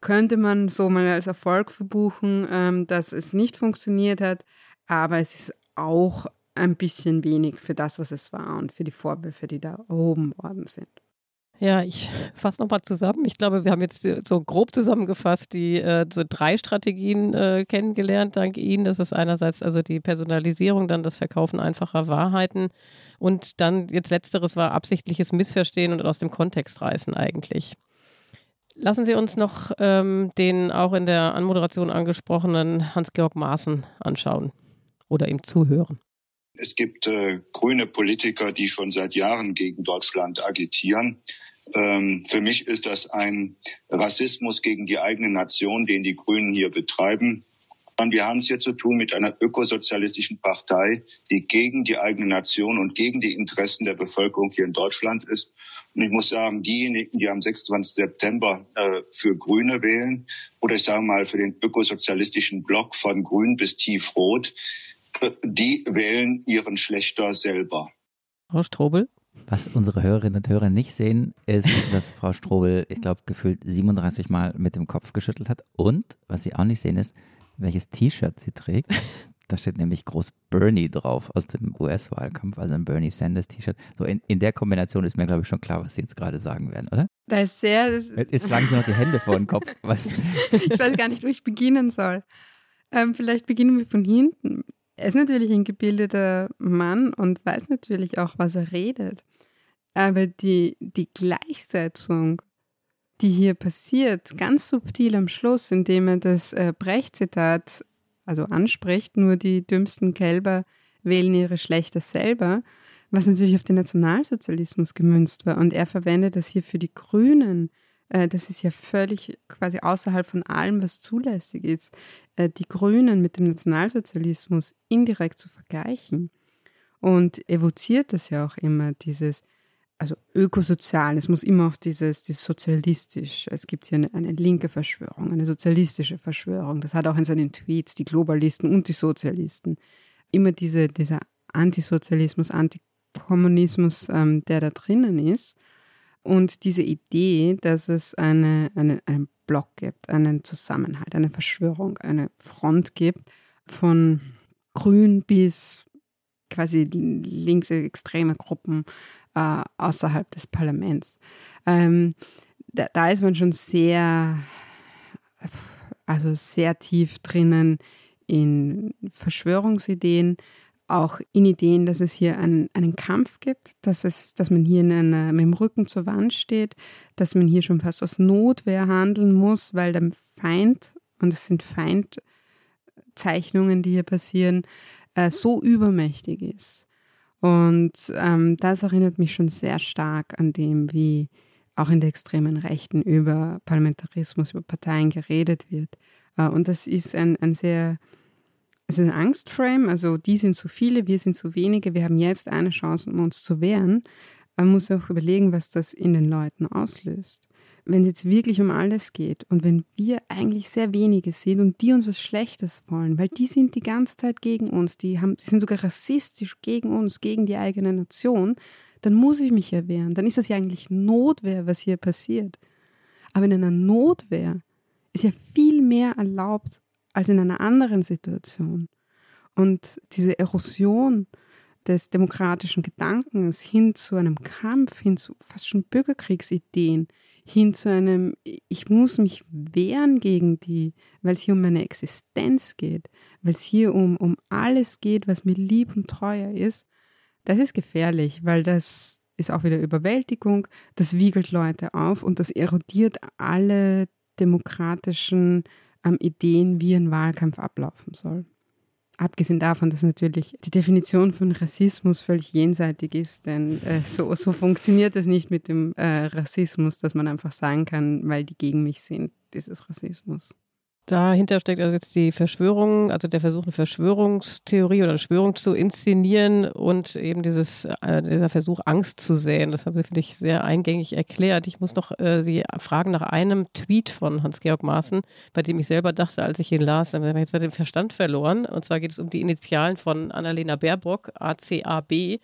könnte man so mal als Erfolg verbuchen, ähm, dass es nicht funktioniert hat, aber es ist auch ein bisschen wenig für das, was es war und für die Vorwürfe, die da erhoben worden sind. Ja, ich fasse nochmal zusammen. Ich glaube, wir haben jetzt so grob zusammengefasst die äh, so drei Strategien äh, kennengelernt, dank Ihnen. Das ist einerseits also die Personalisierung, dann das Verkaufen einfacher Wahrheiten und dann jetzt letzteres war absichtliches Missverstehen und aus dem Kontext reißen eigentlich. Lassen Sie uns noch ähm, den auch in der Anmoderation angesprochenen Hans-Georg Maaßen anschauen oder ihm zuhören. Es gibt äh, grüne Politiker, die schon seit Jahren gegen Deutschland agitieren. Ähm, für mich ist das ein Rassismus gegen die eigene Nation, den die Grünen hier betreiben. Wir haben es hier zu tun mit einer ökosozialistischen Partei, die gegen die eigene Nation und gegen die Interessen der Bevölkerung hier in Deutschland ist. Und ich muss sagen, diejenigen, die am 26. September äh, für Grüne wählen, oder ich sage mal für den ökosozialistischen Block von Grün bis Tiefrot, äh, die wählen ihren Schlechter selber. Frau Strobel? Was unsere Hörerinnen und Hörer nicht sehen, ist, dass Frau Strobel, ich glaube, gefühlt 37 Mal mit dem Kopf geschüttelt hat. Und was Sie auch nicht sehen, ist, welches T-Shirt sie trägt. Da steht nämlich groß Bernie drauf aus dem US-Wahlkampf, also ein Bernie Sanders T-Shirt. So in, in der Kombination ist mir, glaube ich, schon klar, was Sie jetzt gerade sagen werden, oder? Da ist sehr. Jetzt schlagen Sie noch die Hände vor den Kopf. Was? ich weiß gar nicht, wo ich beginnen soll. Ähm, vielleicht beginnen wir von hinten. Er ist natürlich ein gebildeter Mann und weiß natürlich auch, was er redet. Aber die, die Gleichsetzung die hier passiert, ganz subtil am Schluss, indem er das äh, Brecht-Zitat also anspricht, nur die dümmsten Kälber wählen ihre Schlechter selber, was natürlich auf den Nationalsozialismus gemünzt war. Und er verwendet das hier für die Grünen. Äh, das ist ja völlig quasi außerhalb von allem, was zulässig ist, äh, die Grünen mit dem Nationalsozialismus indirekt zu vergleichen. Und evoziert das ja auch immer, dieses, also ökosozial, es muss immer auch dieses, dieses sozialistisch, es gibt hier eine, eine, linke Verschwörung, eine sozialistische Verschwörung, das hat auch in seinen Tweets die Globalisten und die Sozialisten, immer diese, dieser Antisozialismus, Antikommunismus, ähm, der da drinnen ist. Und diese Idee, dass es eine, eine, einen Block gibt, einen Zusammenhalt, eine Verschwörung, eine Front gibt von grün bis quasi linksextreme Gruppen äh, außerhalb des Parlaments. Ähm, da, da ist man schon sehr, also sehr tief drinnen in Verschwörungsideen, auch in Ideen, dass es hier einen, einen Kampf gibt, dass, es, dass man hier einer, mit dem Rücken zur Wand steht, dass man hier schon fast aus Notwehr handeln muss, weil der Feind, und es sind Feindzeichnungen, die hier passieren, äh, so übermächtig ist. Und ähm, das erinnert mich schon sehr stark an dem, wie auch in der extremen Rechten über Parlamentarismus, über Parteien geredet wird. Äh, und das ist ein, ein sehr, es ist ein Angstframe, also die sind zu viele, wir sind zu wenige, wir haben jetzt eine Chance, um uns zu wehren. Man muss auch überlegen, was das in den Leuten auslöst wenn es jetzt wirklich um alles geht und wenn wir eigentlich sehr wenige sind und die uns was Schlechtes wollen, weil die sind die ganze Zeit gegen uns, die, haben, die sind sogar rassistisch gegen uns, gegen die eigene Nation, dann muss ich mich ja wehren. Dann ist das ja eigentlich Notwehr, was hier passiert. Aber in einer Notwehr ist ja viel mehr erlaubt als in einer anderen Situation. Und diese Erosion des demokratischen Gedankens hin zu einem Kampf, hin zu fast schon Bürgerkriegsideen, hin zu einem, ich muss mich wehren gegen die, weil es hier um meine Existenz geht, weil es hier um, um alles geht, was mir lieb und teuer ist, das ist gefährlich, weil das ist auch wieder Überwältigung, das wiegelt Leute auf und das erodiert alle demokratischen ähm, Ideen, wie ein Wahlkampf ablaufen soll. Abgesehen davon, dass natürlich die Definition von Rassismus völlig jenseitig ist, denn äh, so, so funktioniert es nicht mit dem äh, Rassismus, dass man einfach sagen kann, weil die gegen mich sind, ist es Rassismus. Dahinter steckt also jetzt die Verschwörung, also der Versuch, eine Verschwörungstheorie oder eine Verschwörung zu inszenieren und eben dieses, äh, dieser Versuch, Angst zu säen. Das haben Sie, finde ich, sehr eingängig erklärt. Ich muss noch äh, Sie fragen nach einem Tweet von Hans-Georg Maaßen, bei dem ich selber dachte, als ich ihn las, dann habe ich jetzt den Verstand verloren. Und zwar geht es um die Initialen von Annalena Baerbock, ACAB.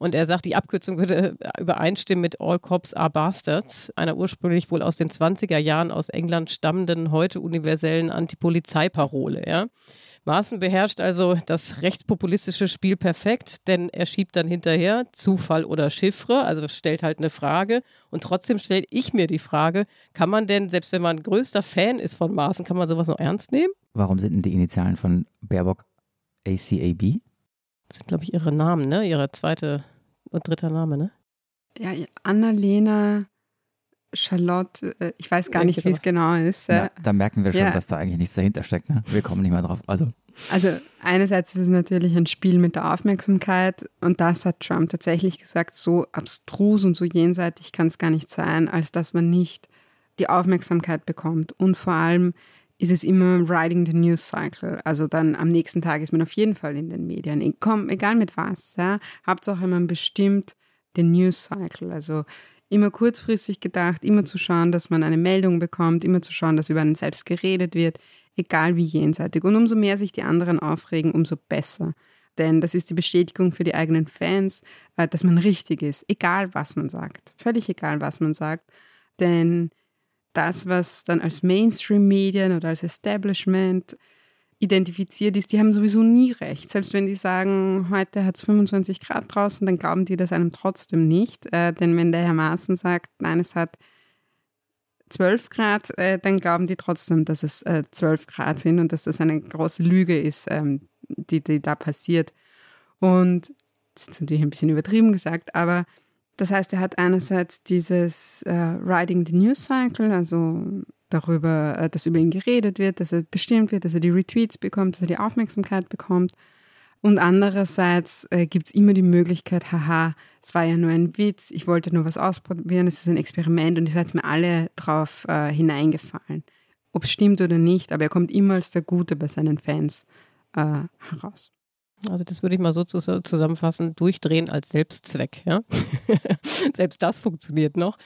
Und er sagt, die Abkürzung würde äh, übereinstimmen mit All Cops are Bastards, einer ursprünglich wohl aus den 20er Jahren aus England stammenden, heute universellen Antipolizeiparole. Ja. Maaßen beherrscht also das rechtspopulistische Spiel perfekt, denn er schiebt dann hinterher Zufall oder Chiffre, also stellt halt eine Frage. Und trotzdem stelle ich mir die Frage, kann man denn, selbst wenn man größter Fan ist von Maaßen, kann man sowas noch ernst nehmen? Warum sind denn die Initialen von Baerbock ACAB? Das sind, glaube ich, ihre Namen, ne? Ihre zweite und dritter Name, ne? Ja, Annalena, Charlotte, äh, ich weiß gar nicht, wie es genau ist. Ja, da merken wir schon, ja. dass da eigentlich nichts dahinter steckt. Ne? Wir kommen nicht mehr drauf. Also. also einerseits ist es natürlich ein Spiel mit der Aufmerksamkeit und das hat Trump tatsächlich gesagt, so abstrus und so jenseitig kann es gar nicht sein, als dass man nicht die Aufmerksamkeit bekommt und vor allem ist es immer riding the news cycle. Also dann am nächsten Tag ist man auf jeden Fall in den Medien. E, komm, egal mit was. Ja. Hauptsache man bestimmt den News Cycle. Also immer kurzfristig gedacht, immer zu schauen, dass man eine Meldung bekommt, immer zu schauen, dass über einen selbst geredet wird, egal wie jenseitig. Und umso mehr sich die anderen aufregen, umso besser. Denn das ist die Bestätigung für die eigenen Fans, äh, dass man richtig ist, egal was man sagt. Völlig egal, was man sagt. Denn das, was dann als Mainstream-Medien oder als Establishment identifiziert ist, die haben sowieso nie recht. Selbst wenn die sagen, heute hat es 25 Grad draußen, dann glauben die das einem trotzdem nicht. Äh, denn wenn der Herr Maaßen sagt, nein, es hat 12 Grad, äh, dann glauben die trotzdem, dass es äh, 12 Grad sind und dass das eine große Lüge ist, ähm, die, die da passiert. Und das ist natürlich ein bisschen übertrieben gesagt, aber das heißt, er hat einerseits dieses äh, Riding the News Cycle, also darüber, äh, dass über ihn geredet wird, dass er bestimmt wird, dass er die Retweets bekommt, dass er die Aufmerksamkeit bekommt. Und andererseits äh, gibt es immer die Möglichkeit, haha, es war ja nur ein Witz, ich wollte nur was ausprobieren, es ist ein Experiment und ihr seid mir alle drauf äh, hineingefallen. Ob es stimmt oder nicht, aber er kommt immer als der Gute bei seinen Fans äh, heraus. Also das würde ich mal so zusammenfassen, durchdrehen als Selbstzweck. Ja? Selbst das funktioniert noch.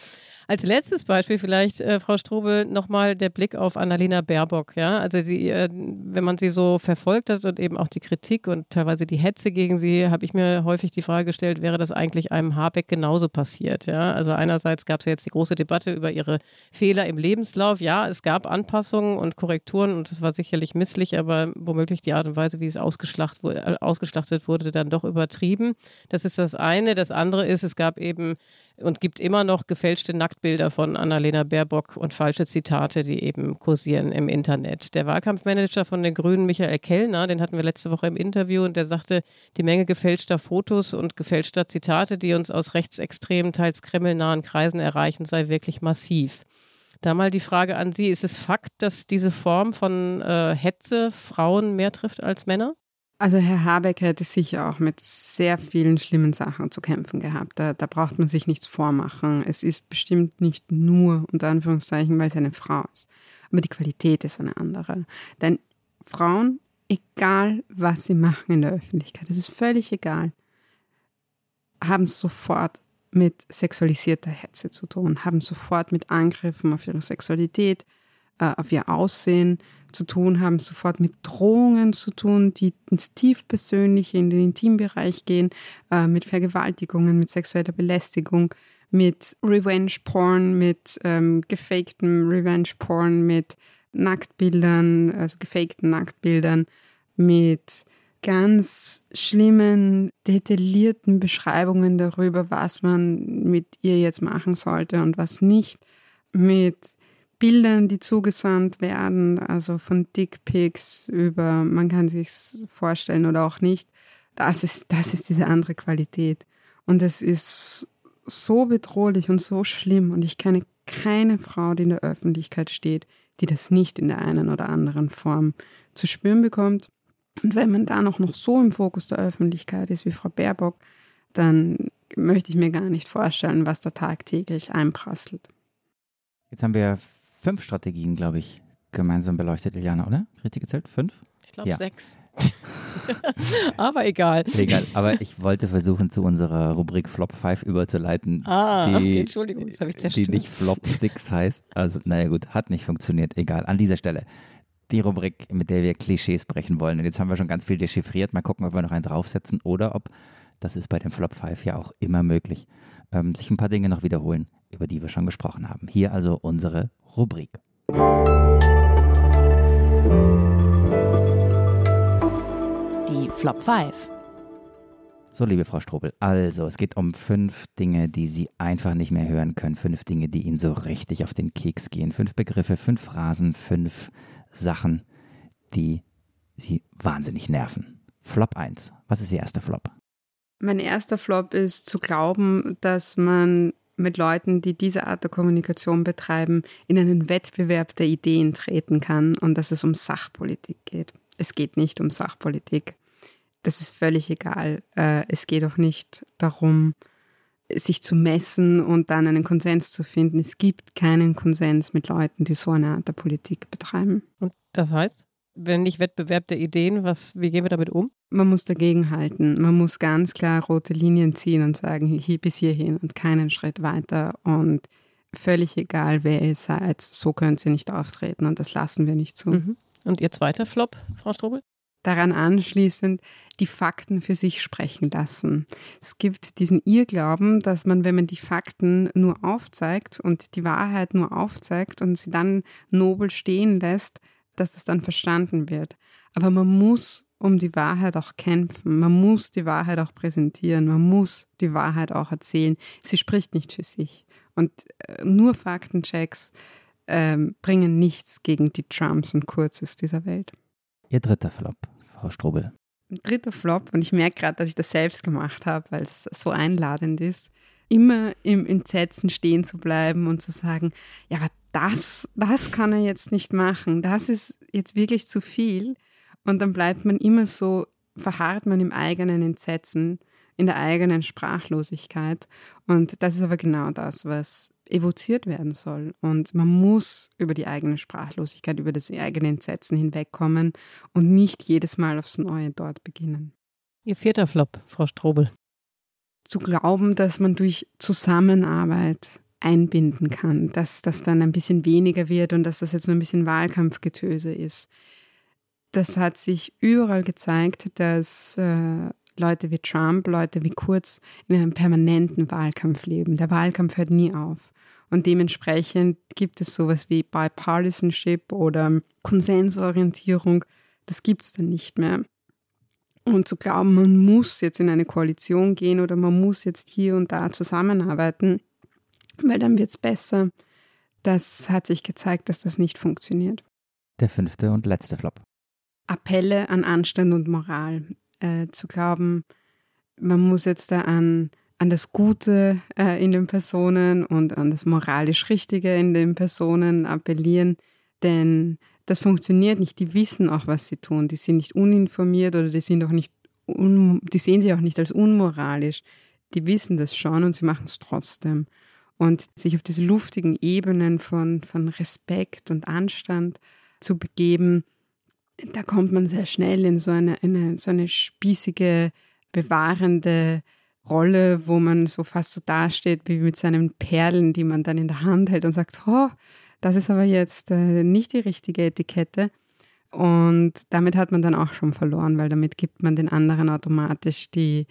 Als letztes Beispiel vielleicht, äh, Frau Strobel, nochmal der Blick auf Annalena Baerbock. Ja? Also sie, äh, wenn man sie so verfolgt hat und eben auch die Kritik und teilweise die Hetze gegen sie, habe ich mir häufig die Frage gestellt, wäre das eigentlich einem Habeck genauso passiert? Ja? Also einerseits gab es ja jetzt die große Debatte über ihre Fehler im Lebenslauf. Ja, es gab Anpassungen und Korrekturen und das war sicherlich misslich, aber womöglich die Art und Weise, wie es ausgeschlachtet, äh, ausgeschlachtet wurde, dann doch übertrieben. Das ist das eine. Das andere ist, es gab eben und gibt immer noch gefälschte Nacktbilder von Annalena Baerbock und falsche Zitate, die eben kursieren im Internet. Der Wahlkampfmanager von den Grünen, Michael Kellner, den hatten wir letzte Woche im Interview und der sagte, die Menge gefälschter Fotos und gefälschter Zitate, die uns aus rechtsextremen, teils kremlnahen Kreisen erreichen, sei wirklich massiv. Da mal die Frage an Sie, ist es Fakt, dass diese Form von äh, Hetze Frauen mehr trifft als Männer? Also Herr Habeck hätte sicher auch mit sehr vielen schlimmen Sachen zu kämpfen gehabt. Da, da braucht man sich nichts vormachen. Es ist bestimmt nicht nur, unter Anführungszeichen, weil es eine Frau ist. Aber die Qualität ist eine andere. Denn Frauen, egal was sie machen in der Öffentlichkeit, es ist völlig egal, haben sofort mit sexualisierter Hetze zu tun, haben sofort mit Angriffen auf ihre Sexualität, auf ihr Aussehen zu tun, haben sofort mit Drohungen zu tun, die ins tiefpersönliche, in den Intimbereich gehen, äh, mit Vergewaltigungen, mit sexueller Belästigung, mit Revenge Porn, mit ähm, gefaktem Revenge Porn, mit Nacktbildern, also gefakten Nacktbildern, mit ganz schlimmen, detaillierten Beschreibungen darüber, was man mit ihr jetzt machen sollte und was nicht, mit Bildern, die zugesandt werden, also von Dickpics über, man kann sich vorstellen oder auch nicht, das ist, das ist diese andere Qualität. Und es ist so bedrohlich und so schlimm. Und ich kenne keine Frau, die in der Öffentlichkeit steht, die das nicht in der einen oder anderen Form zu spüren bekommt. Und wenn man da noch, noch so im Fokus der Öffentlichkeit ist wie Frau Baerbock, dann möchte ich mir gar nicht vorstellen, was da tagtäglich einprasselt. Jetzt haben wir fünf Strategien, glaube ich, gemeinsam beleuchtet, Iliana, oder? Richtig gezählt? Fünf? Ich glaube ja. sechs. aber egal. Egal, aber ich wollte versuchen, zu unserer Rubrik Flop 5 überzuleiten. Ah, die, Entschuldigung, das habe ich zerstört. Die nicht Flop 6 heißt. Also, naja, gut, hat nicht funktioniert. Egal, an dieser Stelle. Die Rubrik, mit der wir Klischees brechen wollen. Und jetzt haben wir schon ganz viel dechiffriert. Mal gucken, ob wir noch einen draufsetzen oder ob, das ist bei dem Flop 5 ja auch immer möglich, ähm, sich ein paar Dinge noch wiederholen, über die wir schon gesprochen haben. Hier also unsere Rubrik. Die Flop 5. So, liebe Frau Strobel, also es geht um fünf Dinge, die Sie einfach nicht mehr hören können. Fünf Dinge, die Ihnen so richtig auf den Keks gehen. Fünf Begriffe, fünf Phrasen, fünf Sachen, die Sie wahnsinnig nerven. Flop 1. Was ist Ihr erster Flop? Mein erster Flop ist zu glauben, dass man mit Leuten, die diese Art der Kommunikation betreiben, in einen Wettbewerb der Ideen treten kann und dass es um Sachpolitik geht. Es geht nicht um Sachpolitik. Das ist völlig egal. Äh, es geht auch nicht darum, sich zu messen und dann einen Konsens zu finden. Es gibt keinen Konsens mit Leuten, die so eine Art der Politik betreiben. Und das heißt? Wenn nicht Wettbewerb der Ideen, was, wie gehen wir damit um? Man muss dagegenhalten. Man muss ganz klar rote Linien ziehen und sagen, hier bis hierhin und keinen Schritt weiter. Und völlig egal, wer ihr seid, so könnt ihr nicht auftreten und das lassen wir nicht zu. Mhm. Und Ihr zweiter Flop, Frau Strobel? Daran anschließend die Fakten für sich sprechen lassen. Es gibt diesen Irrglauben, dass man, wenn man die Fakten nur aufzeigt und die Wahrheit nur aufzeigt und sie dann nobel stehen lässt, dass es dann verstanden wird. Aber man muss um die Wahrheit auch kämpfen. Man muss die Wahrheit auch präsentieren. Man muss die Wahrheit auch erzählen. Sie spricht nicht für sich. Und äh, nur Faktenchecks ähm, bringen nichts gegen die Trumps und Kurzes dieser Welt. Ihr dritter Flop, Frau Strobel. Ein dritter Flop, und ich merke gerade, dass ich das selbst gemacht habe, weil es so einladend ist, immer im Entsetzen stehen zu bleiben und zu sagen, ja, aber das, das kann er jetzt nicht machen, das ist jetzt wirklich zu viel. Und dann bleibt man immer so, verharrt man im eigenen Entsetzen, in der eigenen Sprachlosigkeit. Und das ist aber genau das, was evoziert werden soll. Und man muss über die eigene Sprachlosigkeit, über das eigene Entsetzen hinwegkommen und nicht jedes Mal aufs Neue dort beginnen. Ihr vierter Flop, Frau Strobel. Zu glauben, dass man durch Zusammenarbeit einbinden kann, dass das dann ein bisschen weniger wird und dass das jetzt nur ein bisschen Wahlkampfgetöse ist. Das hat sich überall gezeigt, dass äh, Leute wie Trump, Leute wie Kurz in einem permanenten Wahlkampf leben. Der Wahlkampf hört nie auf. Und dementsprechend gibt es sowas wie Bipartisanship oder Konsensorientierung. Das gibt es dann nicht mehr. Und zu glauben, man muss jetzt in eine Koalition gehen oder man muss jetzt hier und da zusammenarbeiten, weil dann wird es besser, das hat sich gezeigt, dass das nicht funktioniert. Der fünfte und letzte Flop. Appelle an Anstand und Moral. Äh, zu glauben, man muss jetzt da an, an das Gute äh, in den Personen und an das moralisch Richtige in den Personen appellieren, denn das funktioniert nicht. Die wissen auch, was sie tun. Die sind nicht uninformiert oder die sind auch nicht, die sehen sich auch nicht als unmoralisch. Die wissen das schon und sie machen es trotzdem. Und sich auf diese luftigen Ebenen von, von Respekt und Anstand zu begeben, da kommt man sehr schnell in so eine, eine, so eine spießige, bewahrende Rolle, wo man so fast so dasteht wie mit seinen Perlen, die man dann in der Hand hält und sagt, oh, das ist aber jetzt äh, nicht die richtige Etikette. Und damit hat man dann auch schon verloren, weil damit gibt man den anderen automatisch die,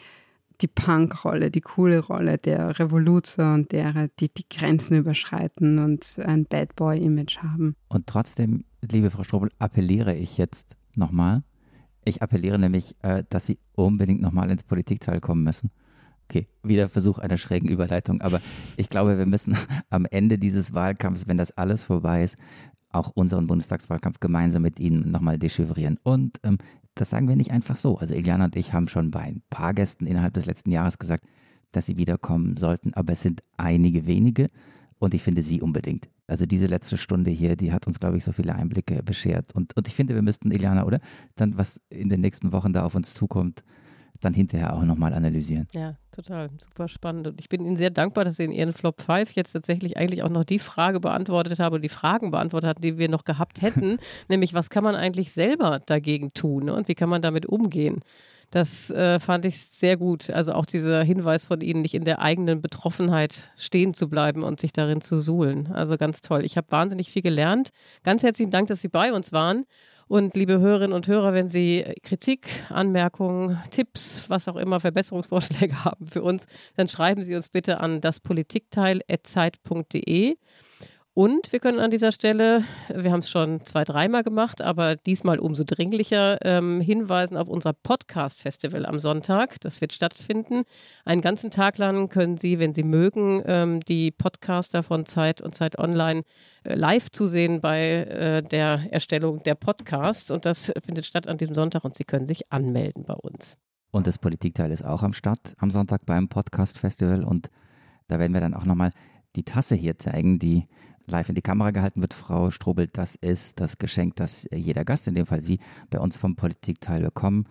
die Punk-Rolle, die coole Rolle der Revoluzer und derer, die die Grenzen überschreiten und ein Bad Boy-Image haben. Und trotzdem, liebe Frau Strobel, appelliere ich jetzt nochmal. Ich appelliere nämlich, äh, dass Sie unbedingt nochmal ins Politikteil kommen müssen. Okay, wieder Versuch einer schrägen Überleitung, aber ich glaube, wir müssen am Ende dieses Wahlkampfs, wenn das alles vorbei ist, auch unseren Bundestagswahlkampf gemeinsam mit Ihnen nochmal dechiffrieren. Und ähm, das sagen wir nicht einfach so. Also Iliana und ich haben schon bei ein paar Gästen innerhalb des letzten Jahres gesagt, dass sie wiederkommen sollten, aber es sind einige wenige und ich finde sie unbedingt. Also diese letzte Stunde hier, die hat uns, glaube ich, so viele Einblicke beschert. Und, und ich finde, wir müssten, Iliana, oder? Dann, was in den nächsten Wochen da auf uns zukommt, dann hinterher auch nochmal analysieren. Ja, total. Super spannend. Und ich bin Ihnen sehr dankbar, dass Sie in Ihren Flop 5 jetzt tatsächlich eigentlich auch noch die Frage beantwortet haben und die Fragen beantwortet haben, die wir noch gehabt hätten. nämlich, was kann man eigentlich selber dagegen tun ne? und wie kann man damit umgehen? Das äh, fand ich sehr gut. Also auch dieser Hinweis von Ihnen, nicht in der eigenen Betroffenheit stehen zu bleiben und sich darin zu suhlen. Also ganz toll. Ich habe wahnsinnig viel gelernt. Ganz herzlichen Dank, dass Sie bei uns waren. Und liebe Hörerinnen und Hörer, wenn Sie Kritik, Anmerkungen, Tipps, was auch immer, Verbesserungsvorschläge haben für uns, dann schreiben Sie uns bitte an daspolitikteil.zeit.de. Und wir können an dieser Stelle, wir haben es schon zwei, dreimal gemacht, aber diesmal umso dringlicher, ähm, hinweisen auf unser Podcast-Festival am Sonntag. Das wird stattfinden. Einen ganzen Tag lang können Sie, wenn Sie mögen, ähm, die Podcaster von Zeit und Zeit Online äh, live zusehen bei äh, der Erstellung der Podcasts. Und das findet statt an diesem Sonntag und Sie können sich anmelden bei uns. Und das Politikteil ist auch am Start am Sonntag beim Podcast-Festival. Und da werden wir dann auch nochmal die Tasse hier zeigen, die live in die Kamera gehalten wird. Frau Strobel, das ist das Geschenk, das jeder Gast, in dem Fall Sie, bei uns vom Politikteil bekommen.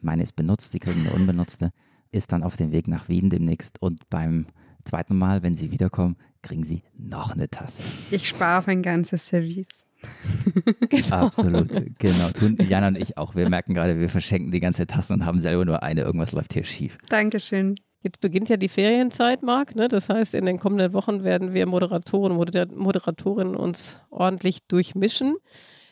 Meine ist benutzt, Sie kriegen eine unbenutzte, ist dann auf dem Weg nach Wien demnächst und beim zweiten Mal, wenn Sie wiederkommen, kriegen Sie noch eine Tasse. Ich spare auf ein ganzes Service. genau. Absolut, genau. Tun Jana und ich auch. Wir merken gerade, wir verschenken die ganze Tasse und haben selber nur eine. Irgendwas läuft hier schief. Dankeschön. Jetzt beginnt ja die Ferienzeit, Marc. Ne? Das heißt, in den kommenden Wochen werden wir Moderatoren und Moderatorinnen uns ordentlich durchmischen.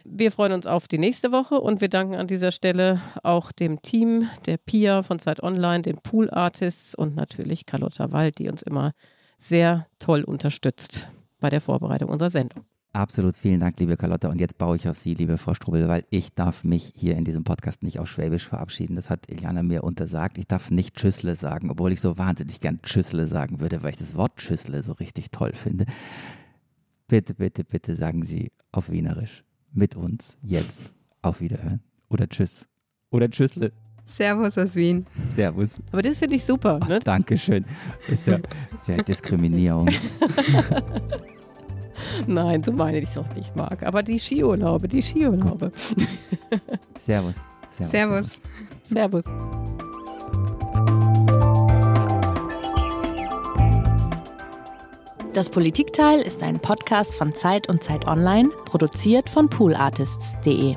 Wir freuen uns auf die nächste Woche und wir danken an dieser Stelle auch dem Team, der Pia von Zeit Online, den Pool Artists und natürlich Carlotta Wald, die uns immer sehr toll unterstützt bei der Vorbereitung unserer Sendung. Absolut, vielen Dank, liebe Carlotta. Und jetzt baue ich auf Sie, liebe Frau Strubel, weil ich darf mich hier in diesem Podcast nicht auf Schwäbisch verabschieden. Das hat Iliana mir untersagt. Ich darf nicht Tschüssle sagen, obwohl ich so wahnsinnig gern Tschüssle sagen würde, weil ich das Wort Tschüssle so richtig toll finde. Bitte, bitte, bitte sagen Sie auf Wienerisch mit uns jetzt auf Wiederhören. Oder Tschüss. Oder Tschüssle. Servus aus Wien. Servus. Aber das finde ich super. Ne? Ach, Dankeschön. Das ist ja, ist ja Diskriminierung. Nein, so meine ich es auch nicht, Marc. Aber die Skiurlaube, die Skiurlaube. Servus. Servus. Servus. Servus. Das Politikteil ist ein Podcast von Zeit und Zeit Online, produziert von poolartists.de.